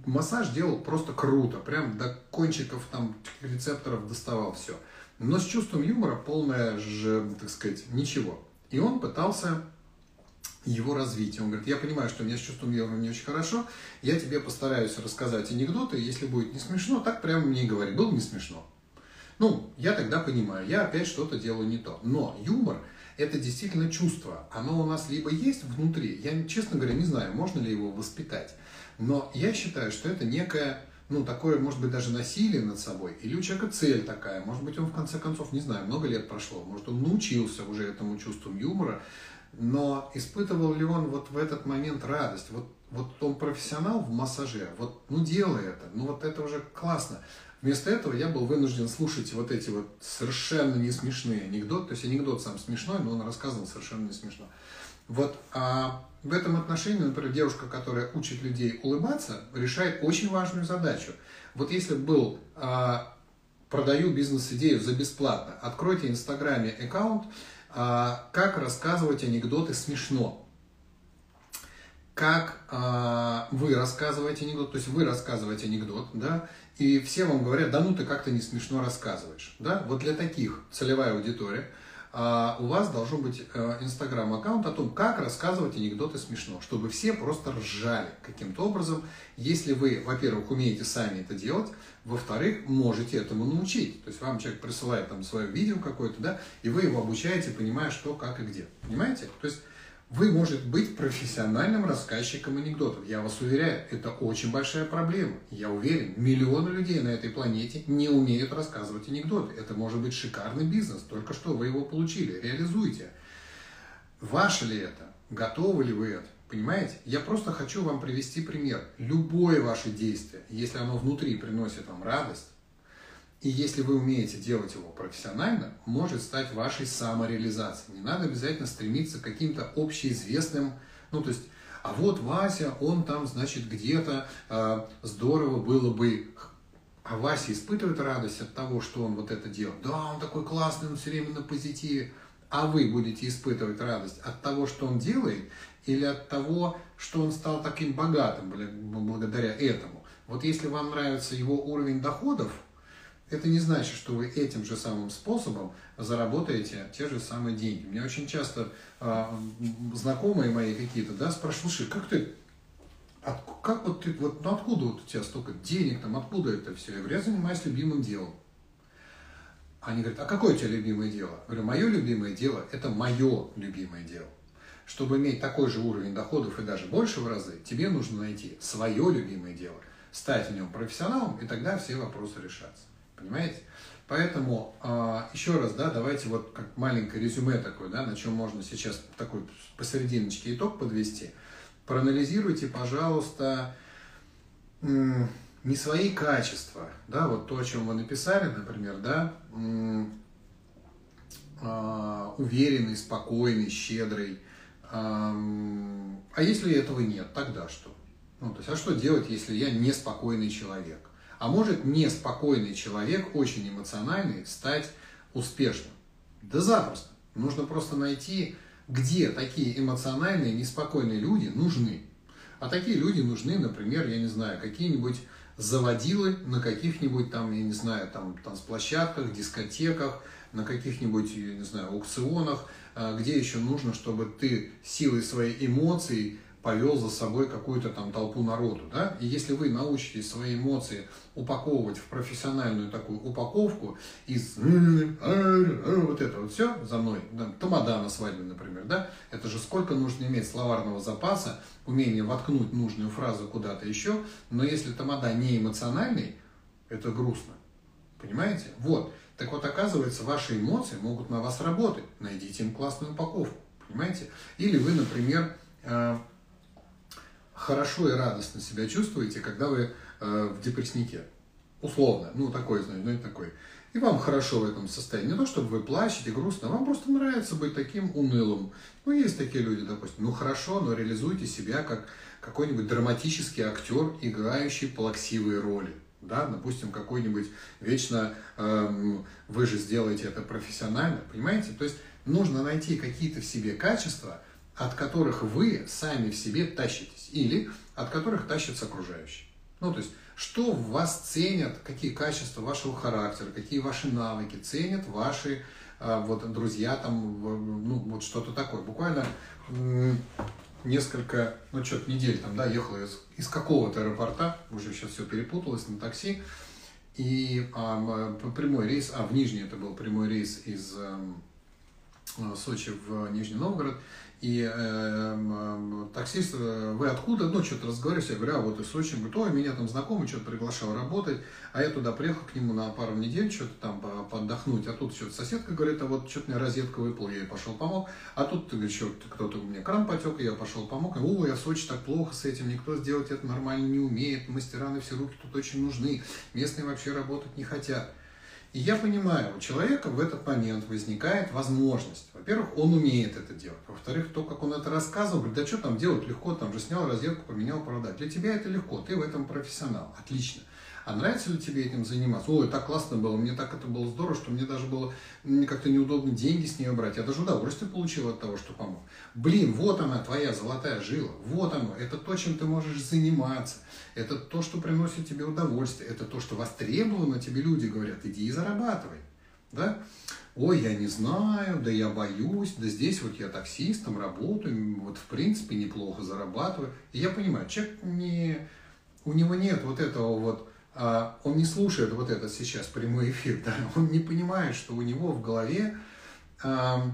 Массаж делал просто круто, прям до кончиков там рецепторов доставал все. Но с чувством юмора полное же, так сказать, ничего. И он пытался его развить. Он говорит, я понимаю, что у меня с чувством юмора не очень хорошо, я тебе постараюсь рассказать анекдоты, если будет не смешно, так прямо мне и говори, было не смешно. Ну, я тогда понимаю, я опять что-то делаю не то. Но юмор – это действительно чувство. Оно у нас либо есть внутри, я, честно говоря, не знаю, можно ли его воспитать, но я считаю, что это некое ну, такое, может быть, даже насилие над собой, или у человека цель такая, может быть, он в конце концов, не знаю, много лет прошло, может, он научился уже этому чувству юмора, но испытывал ли он вот в этот момент радость? Вот, вот он профессионал в массаже, вот, ну, делай это, ну, вот это уже классно. Вместо этого я был вынужден слушать вот эти вот совершенно не смешные анекдоты, то есть анекдот сам смешной, но он рассказывал совершенно не смешно. Вот а в этом отношении, например, девушка, которая учит людей улыбаться, решает очень важную задачу. Вот если был а, продаю бизнес-идею за бесплатно, откройте в Инстаграме аккаунт, а, как рассказывать анекдоты смешно. Как а, вы рассказываете анекдот, то есть вы рассказываете анекдот, да, и все вам говорят, да ну ты как-то не смешно рассказываешь, да, вот для таких целевая аудитория – у вас должен быть э, инстаграм-аккаунт о том, как рассказывать анекдоты смешно, чтобы все просто ржали каким-то образом. Если вы, во-первых, умеете сами это делать, во-вторых, можете этому научить. То есть вам человек присылает там свое видео какое-то, да, и вы его обучаете, понимая, что, как и где. Понимаете? То есть вы, может быть, профессиональным рассказчиком анекдотов. Я вас уверяю, это очень большая проблема. Я уверен, миллионы людей на этой планете не умеют рассказывать анекдоты. Это может быть шикарный бизнес. Только что вы его получили. Реализуйте. Ваше ли это? Готовы ли вы это? Понимаете? Я просто хочу вам привести пример. Любое ваше действие, если оно внутри приносит вам радость, и если вы умеете делать его профессионально, может стать вашей самореализацией. Не надо обязательно стремиться к каким-то общеизвестным, ну то есть, а вот Вася, он там, значит, где-то э, здорово было бы. А Вася испытывает радость от того, что он вот это делает. Да, он такой классный, он все время на позитиве. А вы будете испытывать радость от того, что он делает, или от того, что он стал таким богатым благодаря этому. Вот если вам нравится его уровень доходов, это не значит, что вы этим же самым способом заработаете те же самые деньги. Мне очень часто э, знакомые мои какие-то, да, спрашивают, слушай, как ты, от, как вот ты, вот, ну откуда вот у тебя столько денег, там, откуда это все? Я говорю, я занимаюсь любимым делом. Они говорят, а какое у тебя любимое дело? Я говорю, мое любимое дело – это мое любимое дело. Чтобы иметь такой же уровень доходов и даже больше в разы, тебе нужно найти свое любимое дело, стать в нем профессионалом, и тогда все вопросы решатся. Понимаете? Поэтому а, еще раз, да, давайте вот как маленькое резюме такое, да, на чем можно сейчас такой посерединочке итог подвести. Проанализируйте, пожалуйста, не свои качества, да, вот то, о чем вы написали, например, да, а, уверенный, спокойный, щедрый. А если этого нет, тогда что? Ну, то есть, а что делать, если я неспокойный человек? А может неспокойный человек, очень эмоциональный, стать успешным? Да запросто. Нужно просто найти, где такие эмоциональные, неспокойные люди нужны. А такие люди нужны, например, я не знаю, какие-нибудь заводилы на каких-нибудь там, я не знаю, там танцплощадках, дискотеках, на каких-нибудь, я не знаю, аукционах, а, где еще нужно, чтобы ты силой своей эмоций повел за собой какую-то там толпу народу, да, и если вы научитесь свои эмоции упаковывать в профессиональную такую упаковку из вот это вот все за мной, да, тамада на свадьбе, например, да, это же сколько нужно иметь словарного запаса, умение воткнуть нужную фразу куда-то еще, но если тамада не эмоциональный, это грустно, понимаете? Вот, так вот оказывается, ваши эмоции могут на вас работать, найдите им классную упаковку, понимаете? Или вы, например, э, хорошо и радостно себя чувствуете, когда вы э, в депресснике. Условно, ну такой, знаете, ну такой. И вам хорошо в этом состоянии. Не то, чтобы вы плачете, грустно, вам просто нравится быть таким унылым. Ну, есть такие люди, допустим. Ну, хорошо, но реализуйте себя как какой-нибудь драматический актер, играющий плаксивые роли. Да, допустим, какой-нибудь вечно эм, вы же сделаете это профессионально, понимаете? То есть нужно найти какие-то в себе качества, от которых вы сами в себе тащитесь, или от которых тащатся окружающие. Ну, то есть, что в вас ценят, какие качества вашего характера, какие ваши навыки ценят ваши а, вот, друзья, там, ну, вот что-то такое. Буквально несколько, ну, что-то недель там, да, ехала из, из какого-то аэропорта, уже сейчас все перепуталось, на такси, и а, прямой рейс, а в Нижний это был прямой рейс из а, Сочи в Нижний Новгород, и э, э, таксист, э, вы откуда? Ну, что-то разговариваешь, я говорю, а вот из Сочи. Говорит, ой, меня там знакомый что-то приглашал работать, а я туда приехал к нему на пару недель, что-то там поотдохнуть, а тут что-то соседка говорит, а вот что-то мне розетка выпала, я ей пошел помог, а тут еще кто-то у меня кран потек, я пошел помог, и, о, я в Сочи так плохо с этим, никто сделать это нормально не умеет, мастера на все руки тут очень нужны, местные вообще работать не хотят. И я понимаю, у человека в этот момент возникает возможность. Во-первых, он умеет это делать. Во-вторых, то, как он это рассказывал, говорит, да что там делать легко, там же снял розетку, поменял провода. Для тебя это легко, ты в этом профессионал. Отлично. А нравится ли тебе этим заниматься? Ой, так классно было, мне так это было здорово, что мне даже было как-то неудобно деньги с нее брать. Я даже удовольствие получил от того, что помог. Блин, вот она, твоя золотая жила, вот оно, это то, чем ты можешь заниматься, это то, что приносит тебе удовольствие, это то, что востребовано тебе люди говорят, иди и зарабатывай. да? Ой, я не знаю, да я боюсь, да здесь вот я таксистом работаю, вот в принципе неплохо зарабатываю. И я понимаю, человек не, у него нет вот этого вот, он не слушает вот этот сейчас прямой эфир, да, (laughs) он не понимает, что у него в голове а,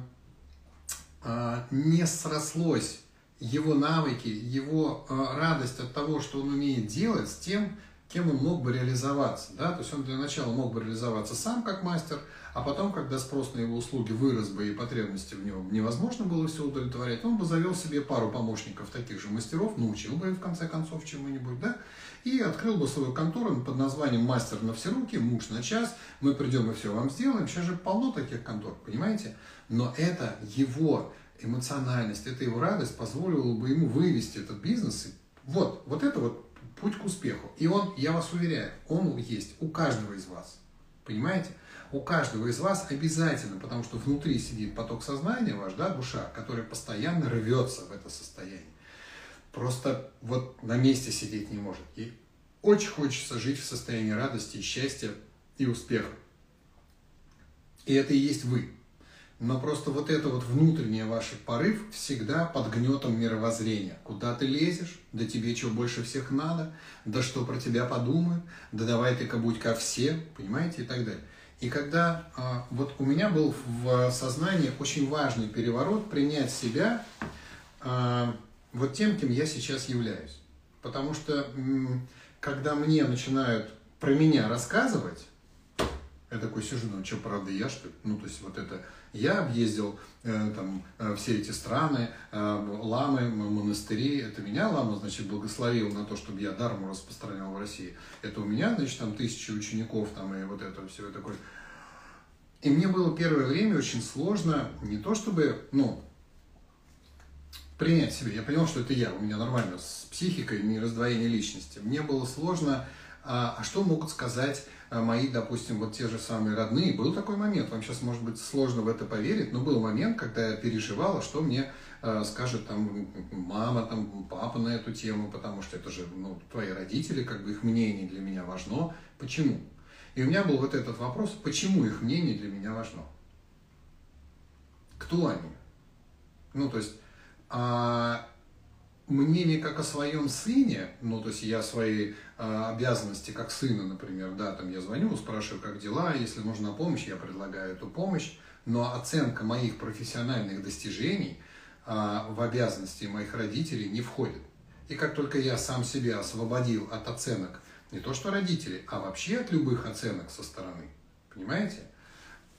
а, не срослось его навыки, его а, радость от того, что он умеет делать, с тем, кем он мог бы реализоваться. Да? То есть он для начала мог бы реализоваться сам как мастер, а потом, когда спрос на его услуги вырос бы и потребности в него невозможно было все удовлетворять, он бы завел себе пару помощников таких же мастеров, научил бы их в конце концов чему-нибудь, да, и открыл бы свою контору под названием «Мастер на все руки», «Муж на час», мы придем и все вам сделаем. Сейчас же полно таких контор, понимаете? Но это его эмоциональность, это его радость позволила бы ему вывести этот бизнес. Вот, вот это вот путь к успеху. И он, я вас уверяю, он есть у каждого из вас. Понимаете? У каждого из вас обязательно, потому что внутри сидит поток сознания ваш, да, душа, который постоянно рвется в это состояние. Просто вот на месте сидеть не может. И очень хочется жить в состоянии радости, счастья и успеха. И это и есть вы но просто вот это вот внутренний ваш порыв всегда под гнетом мировоззрения. Куда ты лезешь? Да тебе чего больше всех надо? Да что про тебя подумают? Да давай ты-ка будь ко все, понимаете, и так далее. И когда а, вот у меня был в сознании очень важный переворот принять себя а, вот тем, кем я сейчас являюсь. Потому что когда мне начинают про меня рассказывать, я такой сижу, ну что, правда, я что ли? Ну, то есть вот это я объездил э, там э, все эти страны, э, ламы, монастыри. Это меня лама, значит, благословил на то, чтобы я дарму распространял в России. Это у меня, значит, там тысячи учеников там и вот это все такое. И мне было первое время очень сложно не то чтобы, ну, принять себя. Я понял, что это я, у меня нормально с психикой, не раздвоение личности. Мне было сложно, а, а что могут сказать а мои, допустим, вот те же самые родные. Был такой момент, вам сейчас, может быть, сложно в это поверить, но был момент, когда я переживала, что мне э, скажет там мама, там папа на эту тему, потому что это же ну, твои родители, как бы их мнение для меня важно. Почему? И у меня был вот этот вопрос, почему их мнение для меня важно? Кто они? Ну, то есть, а, мнение как о своем сыне, ну, то есть я свои э, обязанности как сына, например, да, там я звоню, спрашиваю, как дела, если нужна помощь, я предлагаю эту помощь, но оценка моих профессиональных достижений э, в обязанности моих родителей не входит. И как только я сам себя освободил от оценок, не то что родителей, а вообще от любых оценок со стороны, понимаете,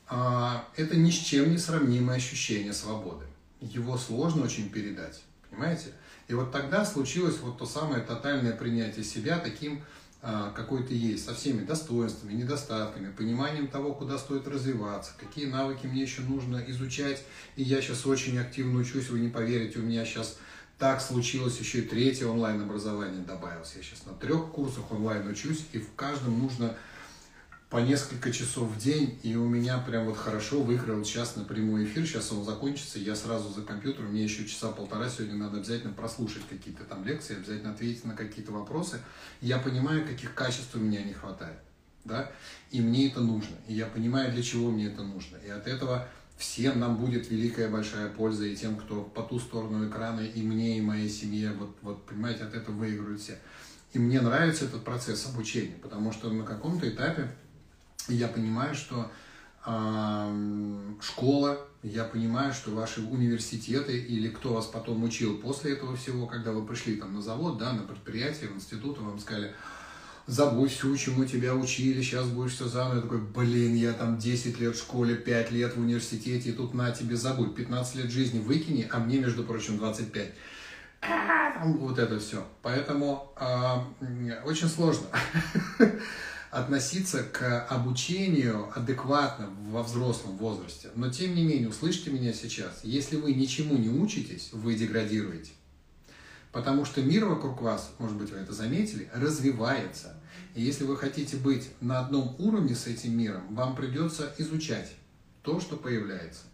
э, это ни с чем не сравнимое ощущение свободы. Его сложно очень передать, понимаете? И вот тогда случилось вот то самое тотальное принятие себя таким, а, какой ты есть, со всеми достоинствами, недостатками, пониманием того, куда стоит развиваться, какие навыки мне еще нужно изучать. И я сейчас очень активно учусь, вы не поверите, у меня сейчас так случилось, еще и третье онлайн-образование добавилось. Я сейчас на трех курсах онлайн учусь, и в каждом нужно по несколько часов в день, и у меня прям вот хорошо выкрыл час на прямой эфир, сейчас он закончится, я сразу за компьютером, мне еще часа полтора сегодня надо обязательно прослушать какие-то там лекции, обязательно ответить на какие-то вопросы. Я понимаю, каких качеств у меня не хватает, да, и мне это нужно, и я понимаю, для чего мне это нужно, и от этого всем нам будет великая большая польза, и тем, кто по ту сторону экрана, и мне, и моей семье, вот, вот понимаете, от этого выиграют все. И мне нравится этот процесс обучения, потому что на каком-то этапе я понимаю, что школа, я понимаю, что ваши университеты или кто вас потом учил после этого всего, когда вы пришли там на завод, да, на предприятие, в институт, вам сказали, забудь всю, чему тебя учили, сейчас будешь все заново. Я такой, блин, я там 10 лет в школе, 5 лет в университете, и тут на тебе забудь, 15 лет жизни выкини, а мне, между прочим, 25. Вот это все. Поэтому э, очень сложно. (laughs) относиться к обучению адекватно во взрослом возрасте. Но тем не менее, услышьте меня сейчас, если вы ничему не учитесь, вы деградируете. Потому что мир вокруг вас, может быть, вы это заметили, развивается. И если вы хотите быть на одном уровне с этим миром, вам придется изучать то, что появляется.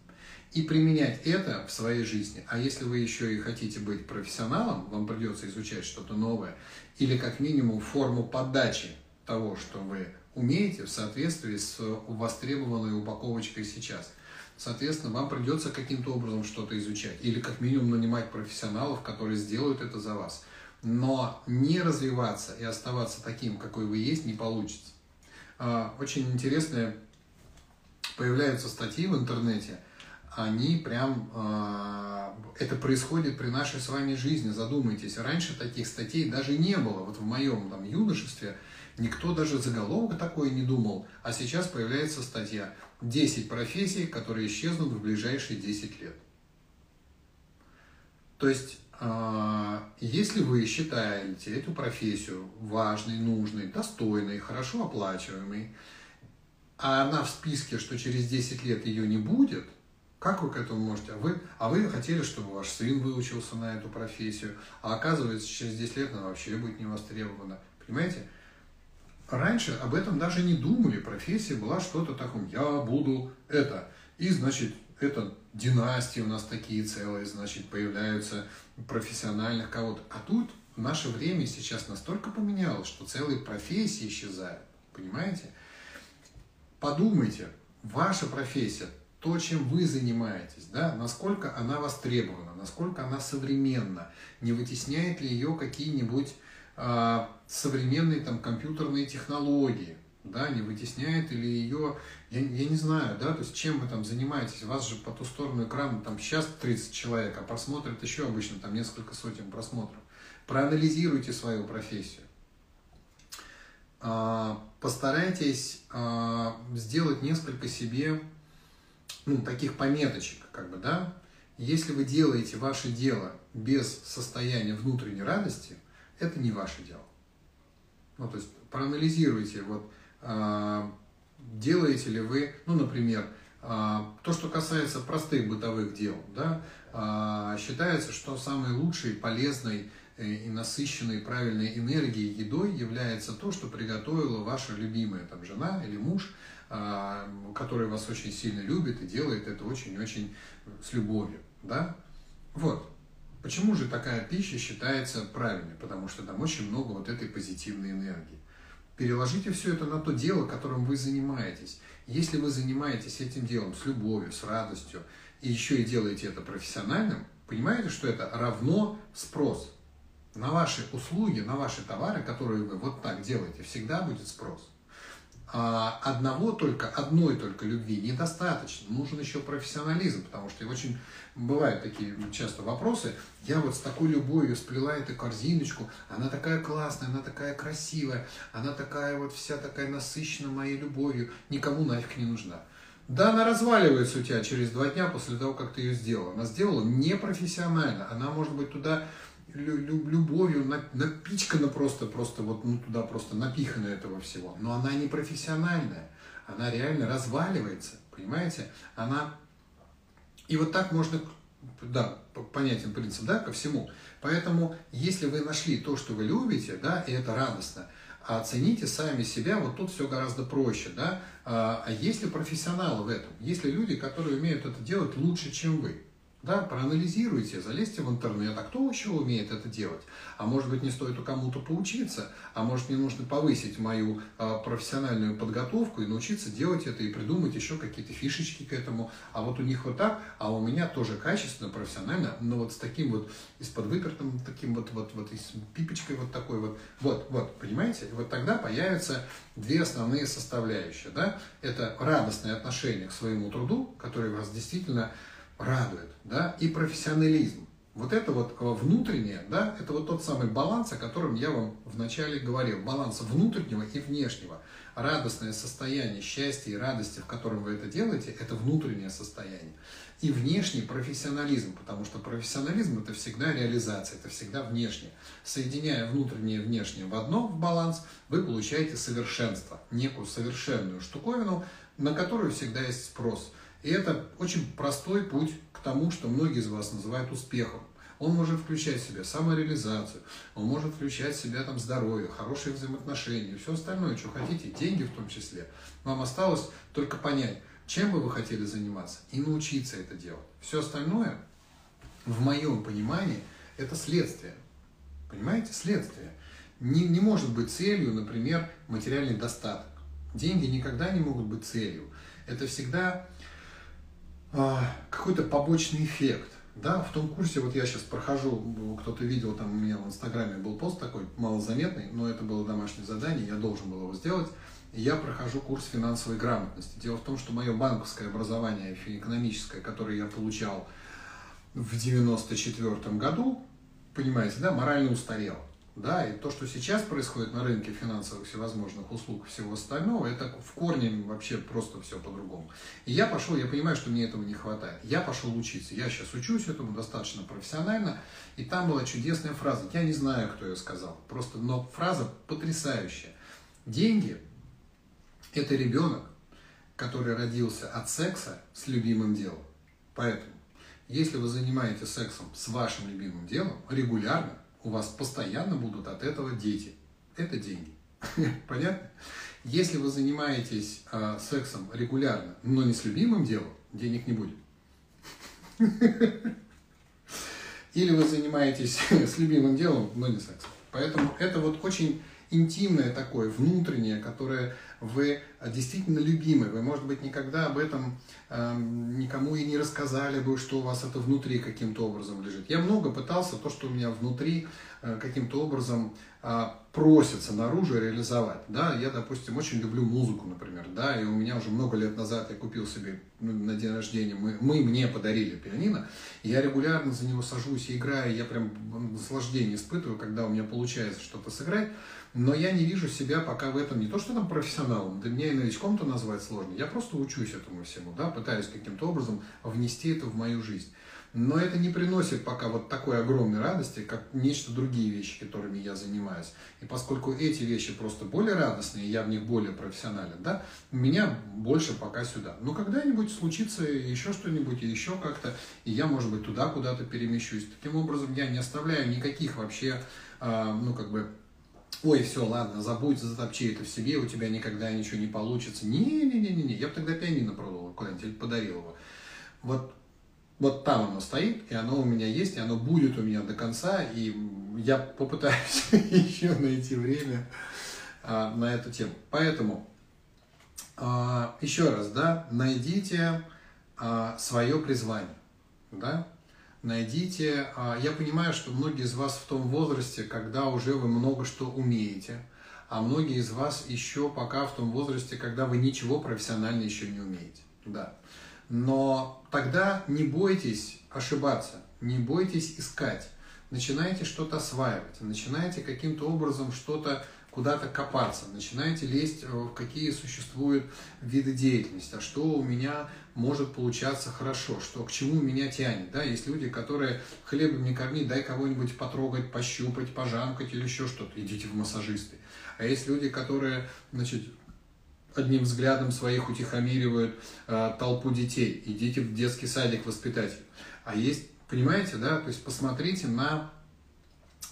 И применять это в своей жизни. А если вы еще и хотите быть профессионалом, вам придется изучать что-то новое. Или как минимум форму подачи того, что вы умеете в соответствии с востребованной упаковочкой сейчас. Соответственно, вам придется каким-то образом что-то изучать или как минимум нанимать профессионалов, которые сделают это за вас. Но не развиваться и оставаться таким, какой вы есть, не получится. А, очень интересные появляются статьи в интернете, они прям, а, это происходит при нашей с вами жизни, задумайтесь. Раньше таких статей даже не было, вот в моем там юношестве никто даже заголовок такой не думал, а сейчас появляется статья 10 профессий, которые исчезнут в ближайшие 10 лет. То есть, а, если вы считаете эту профессию важной, нужной, достойной, хорошо оплачиваемой, а она в списке, что через 10 лет ее не будет, как вы к этому можете? А вы, а вы хотели, чтобы ваш сын выучился на эту профессию, а оказывается, через 10 лет она вообще будет не востребована. Понимаете? Раньше об этом даже не думали. Профессия была что-то такое. Я буду это. И, значит, это династии у нас такие целые, значит, появляются профессиональных кого-то. А тут наше время сейчас настолько поменялось, что целые профессии исчезают. Понимаете? Подумайте, ваша профессия, то, чем вы занимаетесь, да, насколько она востребована, насколько она современна, не вытесняет ли ее какие-нибудь э, современные там компьютерные технологии, да, не вытесняет ли ее, я, я не знаю, да, то есть чем вы там занимаетесь, вас же по ту сторону экрана там сейчас 30 человек, а просмотрят еще обычно там несколько сотен просмотров. Проанализируйте свою профессию. А, постарайтесь а, сделать несколько себе ну, таких пометочек, как бы, да. Если вы делаете ваше дело без состояния внутренней радости, это не ваше дело. Ну, то есть проанализируйте, вот, а, делаете ли вы, ну, например, то, что касается простых бытовых дел, да, считается, что самый лучший, полезный Э, и насыщенной правильной энергией едой является то, что приготовила ваша любимая там, жена или муж, который вас очень сильно любит и делает это очень-очень с любовью. Да? Вот. Почему же такая пища считается правильной? Потому что там очень много вот этой позитивной энергии. Переложите все это на то дело, которым вы занимаетесь. Если вы занимаетесь этим делом с любовью, с радостью, и еще и делаете это профессиональным, понимаете, что это равно спрос на ваши услуги, на ваши товары, которые вы вот так делаете, всегда будет спрос. А одного только, одной только любви недостаточно. Нужен еще профессионализм, потому что очень бывают такие часто вопросы. Я вот с такой любовью сплела эту корзиночку, она такая классная, она такая красивая, она такая вот вся такая насыщенная моей любовью, никому нафиг не нужна. Да, она разваливается у тебя через два дня после того, как ты ее сделала. Она сделала непрофессионально. Она, может быть, туда любовью напичкана просто, просто вот ну, туда просто напихано этого всего. Но она не профессиональная, она реально разваливается, понимаете? Она... И вот так можно, да, понятен принцип, да, ко всему. Поэтому, если вы нашли то, что вы любите, да, и это радостно, оцените сами себя, вот тут все гораздо проще, да, а, а есть ли профессионалы в этом? Есть ли люди, которые умеют это делать лучше, чем вы? Да, проанализируйте, залезьте в интернет, а кто еще умеет это делать? А может быть, не стоит у кому-то поучиться, а может, мне нужно повысить мою э, профессиональную подготовку и научиться делать это и придумать еще какие-то фишечки к этому. А вот у них вот так, а у меня тоже качественно, профессионально, но вот с таким вот, из-под выпертым, таким вот, вот, вот, с пипочкой вот такой вот. Вот, вот, понимаете? И вот тогда появятся две основные составляющие, да? Это радостное отношение к своему труду, которое вас действительно радует, да, и профессионализм. Вот это вот э, внутреннее, да, это вот тот самый баланс, о котором я вам вначале говорил. Баланс внутреннего и внешнего. Радостное состояние счастья и радости, в котором вы это делаете, это внутреннее состояние. И внешний профессионализм, потому что профессионализм это всегда реализация, это всегда внешнее. Соединяя внутреннее и внешнее в одно, в баланс, вы получаете совершенство, некую совершенную штуковину, на которую всегда есть спрос – и это очень простой путь к тому, что многие из вас называют успехом. Он может включать в себя самореализацию, он может включать в себя там здоровье, хорошие взаимоотношения, все остальное, что хотите, деньги в том числе. Вам осталось только понять, чем бы вы хотели заниматься и научиться это делать. Все остальное, в моем понимании, это следствие. Понимаете? Следствие. Не, не может быть целью, например, материальный достаток. Деньги никогда не могут быть целью. Это всегда какой-то побочный эффект. Да, в том курсе, вот я сейчас прохожу, кто-то видел, там у меня в Инстаграме был пост такой, малозаметный, но это было домашнее задание, я должен был его сделать. Я прохожу курс финансовой грамотности. Дело в том, что мое банковское образование экономическое, которое я получал в 94 году, понимаете, да, морально устарело. Да, и то, что сейчас происходит на рынке финансовых всевозможных услуг и всего остального, это в корне вообще просто все по-другому. И я пошел, я понимаю, что мне этого не хватает. Я пошел учиться. Я сейчас учусь этому достаточно профессионально. И там была чудесная фраза. Я не знаю, кто ее сказал. Просто, но фраза потрясающая. Деньги – это ребенок, который родился от секса с любимым делом. Поэтому, если вы занимаетесь сексом с вашим любимым делом регулярно, у вас постоянно будут от этого дети. Это деньги. (laughs) Понятно? Если вы занимаетесь э, сексом регулярно, но не с любимым делом, денег не будет. (laughs) Или вы занимаетесь (laughs) с любимым делом, но не сексом. Поэтому это вот очень интимное такое, внутреннее, которое вы действительно любимы. Вы, может быть, никогда об этом э, никому и не рассказали бы, что у вас это внутри каким-то образом лежит. Я много пытался то, что у меня внутри э, каким-то образом э, просится наружу реализовать. Да, я, допустим, очень люблю музыку, например, да, и у меня уже много лет назад я купил себе ну, на день рождения, мы, мы мне подарили пианино, и я регулярно за него сажусь и играю, я прям наслаждение испытываю, когда у меня получается что-то сыграть. Но я не вижу себя пока в этом не то, что там профессионалом, да меня и новичком-то назвать сложно. Я просто учусь этому всему, да, пытаюсь каким-то образом внести это в мою жизнь. Но это не приносит пока вот такой огромной радости, как нечто другие вещи, которыми я занимаюсь. И поскольку эти вещи просто более радостные, я в них более профессионален, да, меня больше пока сюда. Но когда-нибудь случится еще что-нибудь, еще как-то, и я, может быть, туда куда-то перемещусь. Таким образом, я не оставляю никаких вообще, э, ну, как бы, ой, все, ладно, забудь, затопчи это в себе, у тебя никогда ничего не получится. Не-не-не-не, я бы тогда пианино продал куда-нибудь или подарил его. Вот, вот там оно стоит, и оно у меня есть, и оно будет у меня до конца, и я попытаюсь (laughs) еще найти время а, на эту тему. Поэтому, а, еще раз, да, найдите а, свое призвание, да, найдите. А, я понимаю, что многие из вас в том возрасте, когда уже вы много что умеете, а многие из вас еще пока в том возрасте, когда вы ничего профессионально еще не умеете. Да. Но тогда не бойтесь ошибаться, не бойтесь искать. Начинайте что-то осваивать, начинайте каким-то образом что-то куда-то копаться, начинаете лезть в какие существуют виды деятельности, а что у меня может получаться хорошо, что к чему меня тянет. Да? Есть люди, которые хлебом не корми, дай кого-нибудь потрогать, пощупать, пожамкать или еще что-то, идите в массажисты. А есть люди, которые, значит, одним взглядом своих утихомиривают э, толпу детей, идите в детский садик воспитать. А есть, понимаете, да, то есть посмотрите на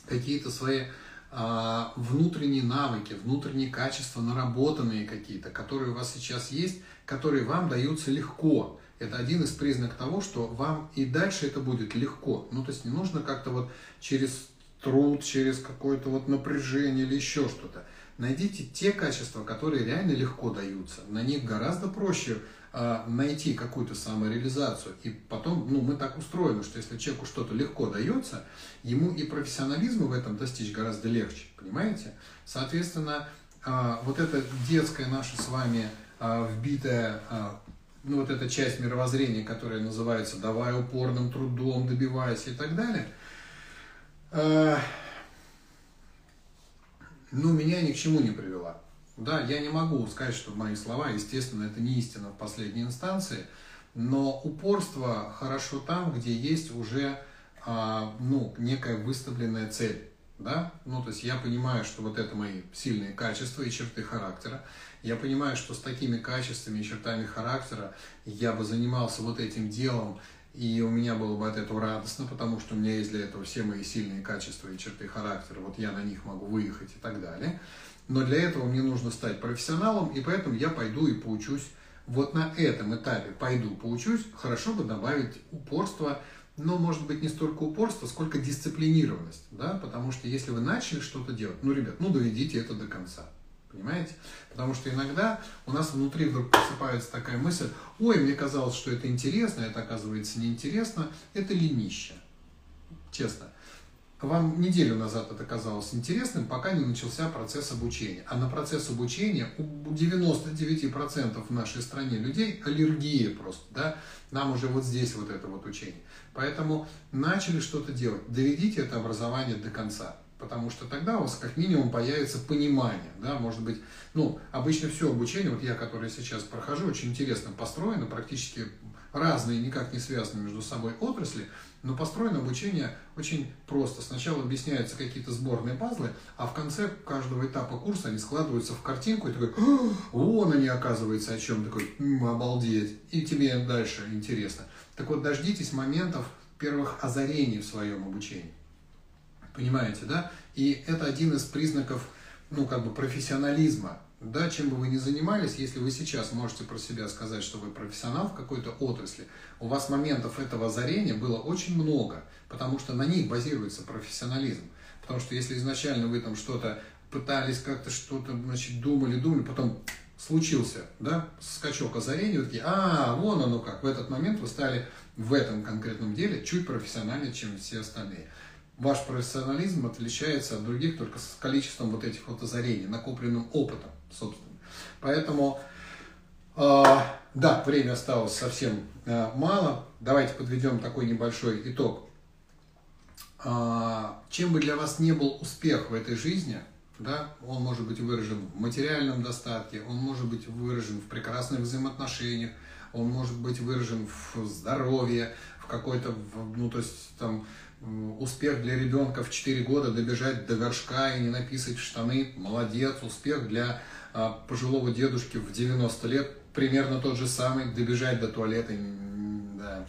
какие-то свои внутренние навыки, внутренние качества, наработанные какие-то, которые у вас сейчас есть, которые вам даются легко. Это один из признаков того, что вам и дальше это будет легко. Ну, то есть не нужно как-то вот через труд, через какое-то вот напряжение или еще что-то. Найдите те качества, которые реально легко даются. На них гораздо проще а, найти какую-то самореализацию. И потом, ну, мы так устроены, что если человеку что-то легко дается, ему и профессионализма в этом достичь гораздо легче, понимаете? Соответственно, а, вот эта детская наша с вами а, вбитая, ну, вот эта часть мировоззрения, которая называется «давай упорным трудом, добивайся» и так далее, ну, меня ни к чему не привела. Да, я не могу сказать, что мои слова, естественно, это не истина в последней инстанции, но упорство хорошо там, где есть уже а, ну, некая выставленная цель. Да? Ну, то есть я понимаю, что вот это мои сильные качества и черты характера. Я понимаю, что с такими качествами и чертами характера я бы занимался вот этим делом, и у меня было бы от этого радостно, потому что у меня есть для этого все мои сильные качества и черты характера, вот я на них могу выехать и так далее но для этого мне нужно стать профессионалом, и поэтому я пойду и поучусь вот на этом этапе, пойду поучусь, хорошо бы добавить упорство, но может быть не столько упорство, сколько дисциплинированность, да, потому что если вы начали что-то делать, ну, ребят, ну, доведите это до конца, Понимаете? Потому что иногда у нас внутри вдруг просыпается такая мысль, ой, мне казалось, что это интересно, это оказывается неинтересно, это ленище. Честно. Вам неделю назад это казалось интересным, пока не начался процесс обучения. А на процесс обучения у 99% в нашей стране людей аллергия просто, да, нам уже вот здесь вот это вот учение. Поэтому начали что-то делать, доведите это образование до конца. Потому что тогда у вас как минимум появится понимание, да, может быть, ну, обычно все обучение, вот я, которое сейчас прохожу, очень интересно построено, практически разные, никак не связанные между собой отрасли, но построено обучение очень просто. Сначала объясняются какие-то сборные пазлы, а в конце каждого этапа курса они складываются в картинку, и такой, вон они, оказывается, о чем, такой, м-м, обалдеть, и тебе дальше интересно. Так вот, дождитесь моментов первых озарений в своем обучении. Понимаете, да? И это один из признаков, ну, как бы профессионализма. Да, чем бы вы ни занимались, если вы сейчас можете про себя сказать, что вы профессионал в какой-то отрасли, у вас моментов этого озарения было очень много, потому что на них базируется профессионализм. Потому что если изначально вы там что-то пытались как-то что-то, значит, думали, думали, потом случился, да, скачок озарения, вы такие, а, вон оно как, в этот момент вы стали в этом конкретном деле чуть профессиональнее, чем все остальные. Ваш профессионализм отличается от других только с количеством вот этих вот озарений, накопленным опытом, собственно. Поэтому, э, да, время осталось совсем э, мало. Давайте подведем такой небольшой итог. Э, чем бы для вас не был успех в этой жизни, да, он может быть выражен в материальном достатке, он может быть выражен в прекрасных взаимоотношениях, он может быть выражен в здоровье, в какой-то, ну, то есть там успех для ребенка в 4 года добежать до горшка и не написать в штаны, молодец, успех для пожилого дедушки в 90 лет, примерно тот же самый, добежать до туалета, да.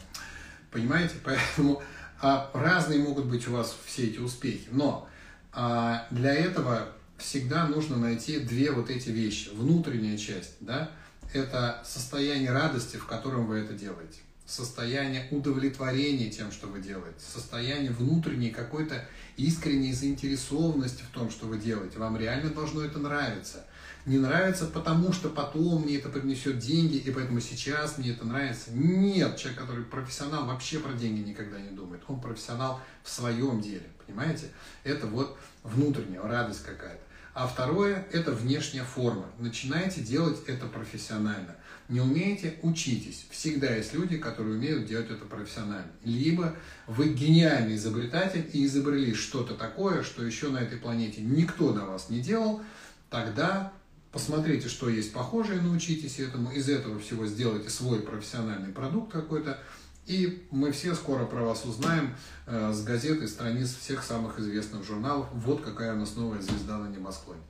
понимаете, (laughs) поэтому а, разные могут быть у вас все эти успехи, но а, для этого всегда нужно найти две вот эти вещи, внутренняя часть, да, это состояние радости, в котором вы это делаете состояние удовлетворения тем, что вы делаете, состояние внутренней какой-то искренней заинтересованности в том, что вы делаете. Вам реально должно это нравиться. Не нравится потому, что потом мне это принесет деньги, и поэтому сейчас мне это нравится. Нет, человек, который профессионал, вообще про деньги никогда не думает. Он профессионал в своем деле, понимаете? Это вот внутренняя радость какая-то. А второе – это внешняя форма. Начинайте делать это профессионально. Не умеете – учитесь. Всегда есть люди, которые умеют делать это профессионально. Либо вы гениальный изобретатель и изобрели что-то такое, что еще на этой планете никто до вас не делал, тогда посмотрите, что есть похожее, научитесь этому, из этого всего сделайте свой профессиональный продукт какой-то, и мы все скоро про вас узнаем э, с газет и страниц всех самых известных журналов. Вот какая у нас новая звезда на небосклоне.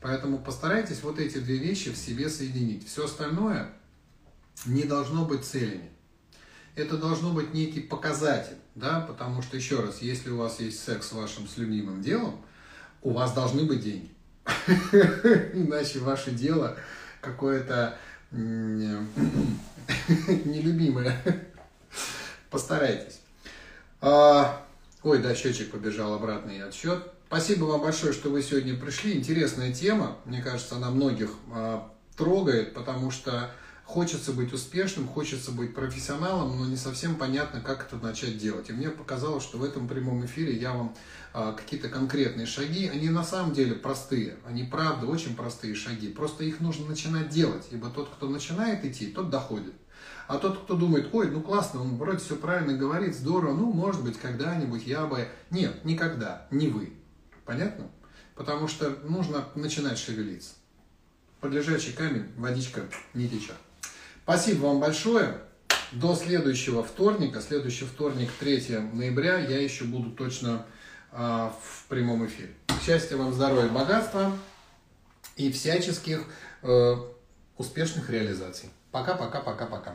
Поэтому постарайтесь вот эти две вещи в себе соединить. Все остальное не должно быть целями. Это должно быть некий показатель, да, потому что, еще раз, если у вас есть секс с вашим с любимым делом, у вас должны быть деньги. (laughs) Иначе ваше дело какое-то (laughs) нелюбимое. Постарайтесь. А, ой, да, счетчик побежал обратный отсчет. Спасибо вам большое, что вы сегодня пришли. Интересная тема. Мне кажется, она многих а, трогает, потому что хочется быть успешным, хочется быть профессионалом, но не совсем понятно, как это начать делать. И мне показалось, что в этом прямом эфире я вам а, какие-то конкретные шаги, они на самом деле простые, они правда очень простые шаги, просто их нужно начинать делать, ибо тот, кто начинает идти, тот доходит. А тот, кто думает, ой, ну классно, он вроде все правильно говорит, здорово, ну, может быть, когда-нибудь я бы... Нет, никогда, не вы. Понятно? Потому что нужно начинать шевелиться. Под лежачий камень водичка не течет. Спасибо вам большое. До следующего вторника, следующий вторник, 3 ноября, я еще буду точно э, в прямом эфире. Счастья вам, здоровья, богатства и всяческих э, успешных реализаций. Пока-пока-пока-пока.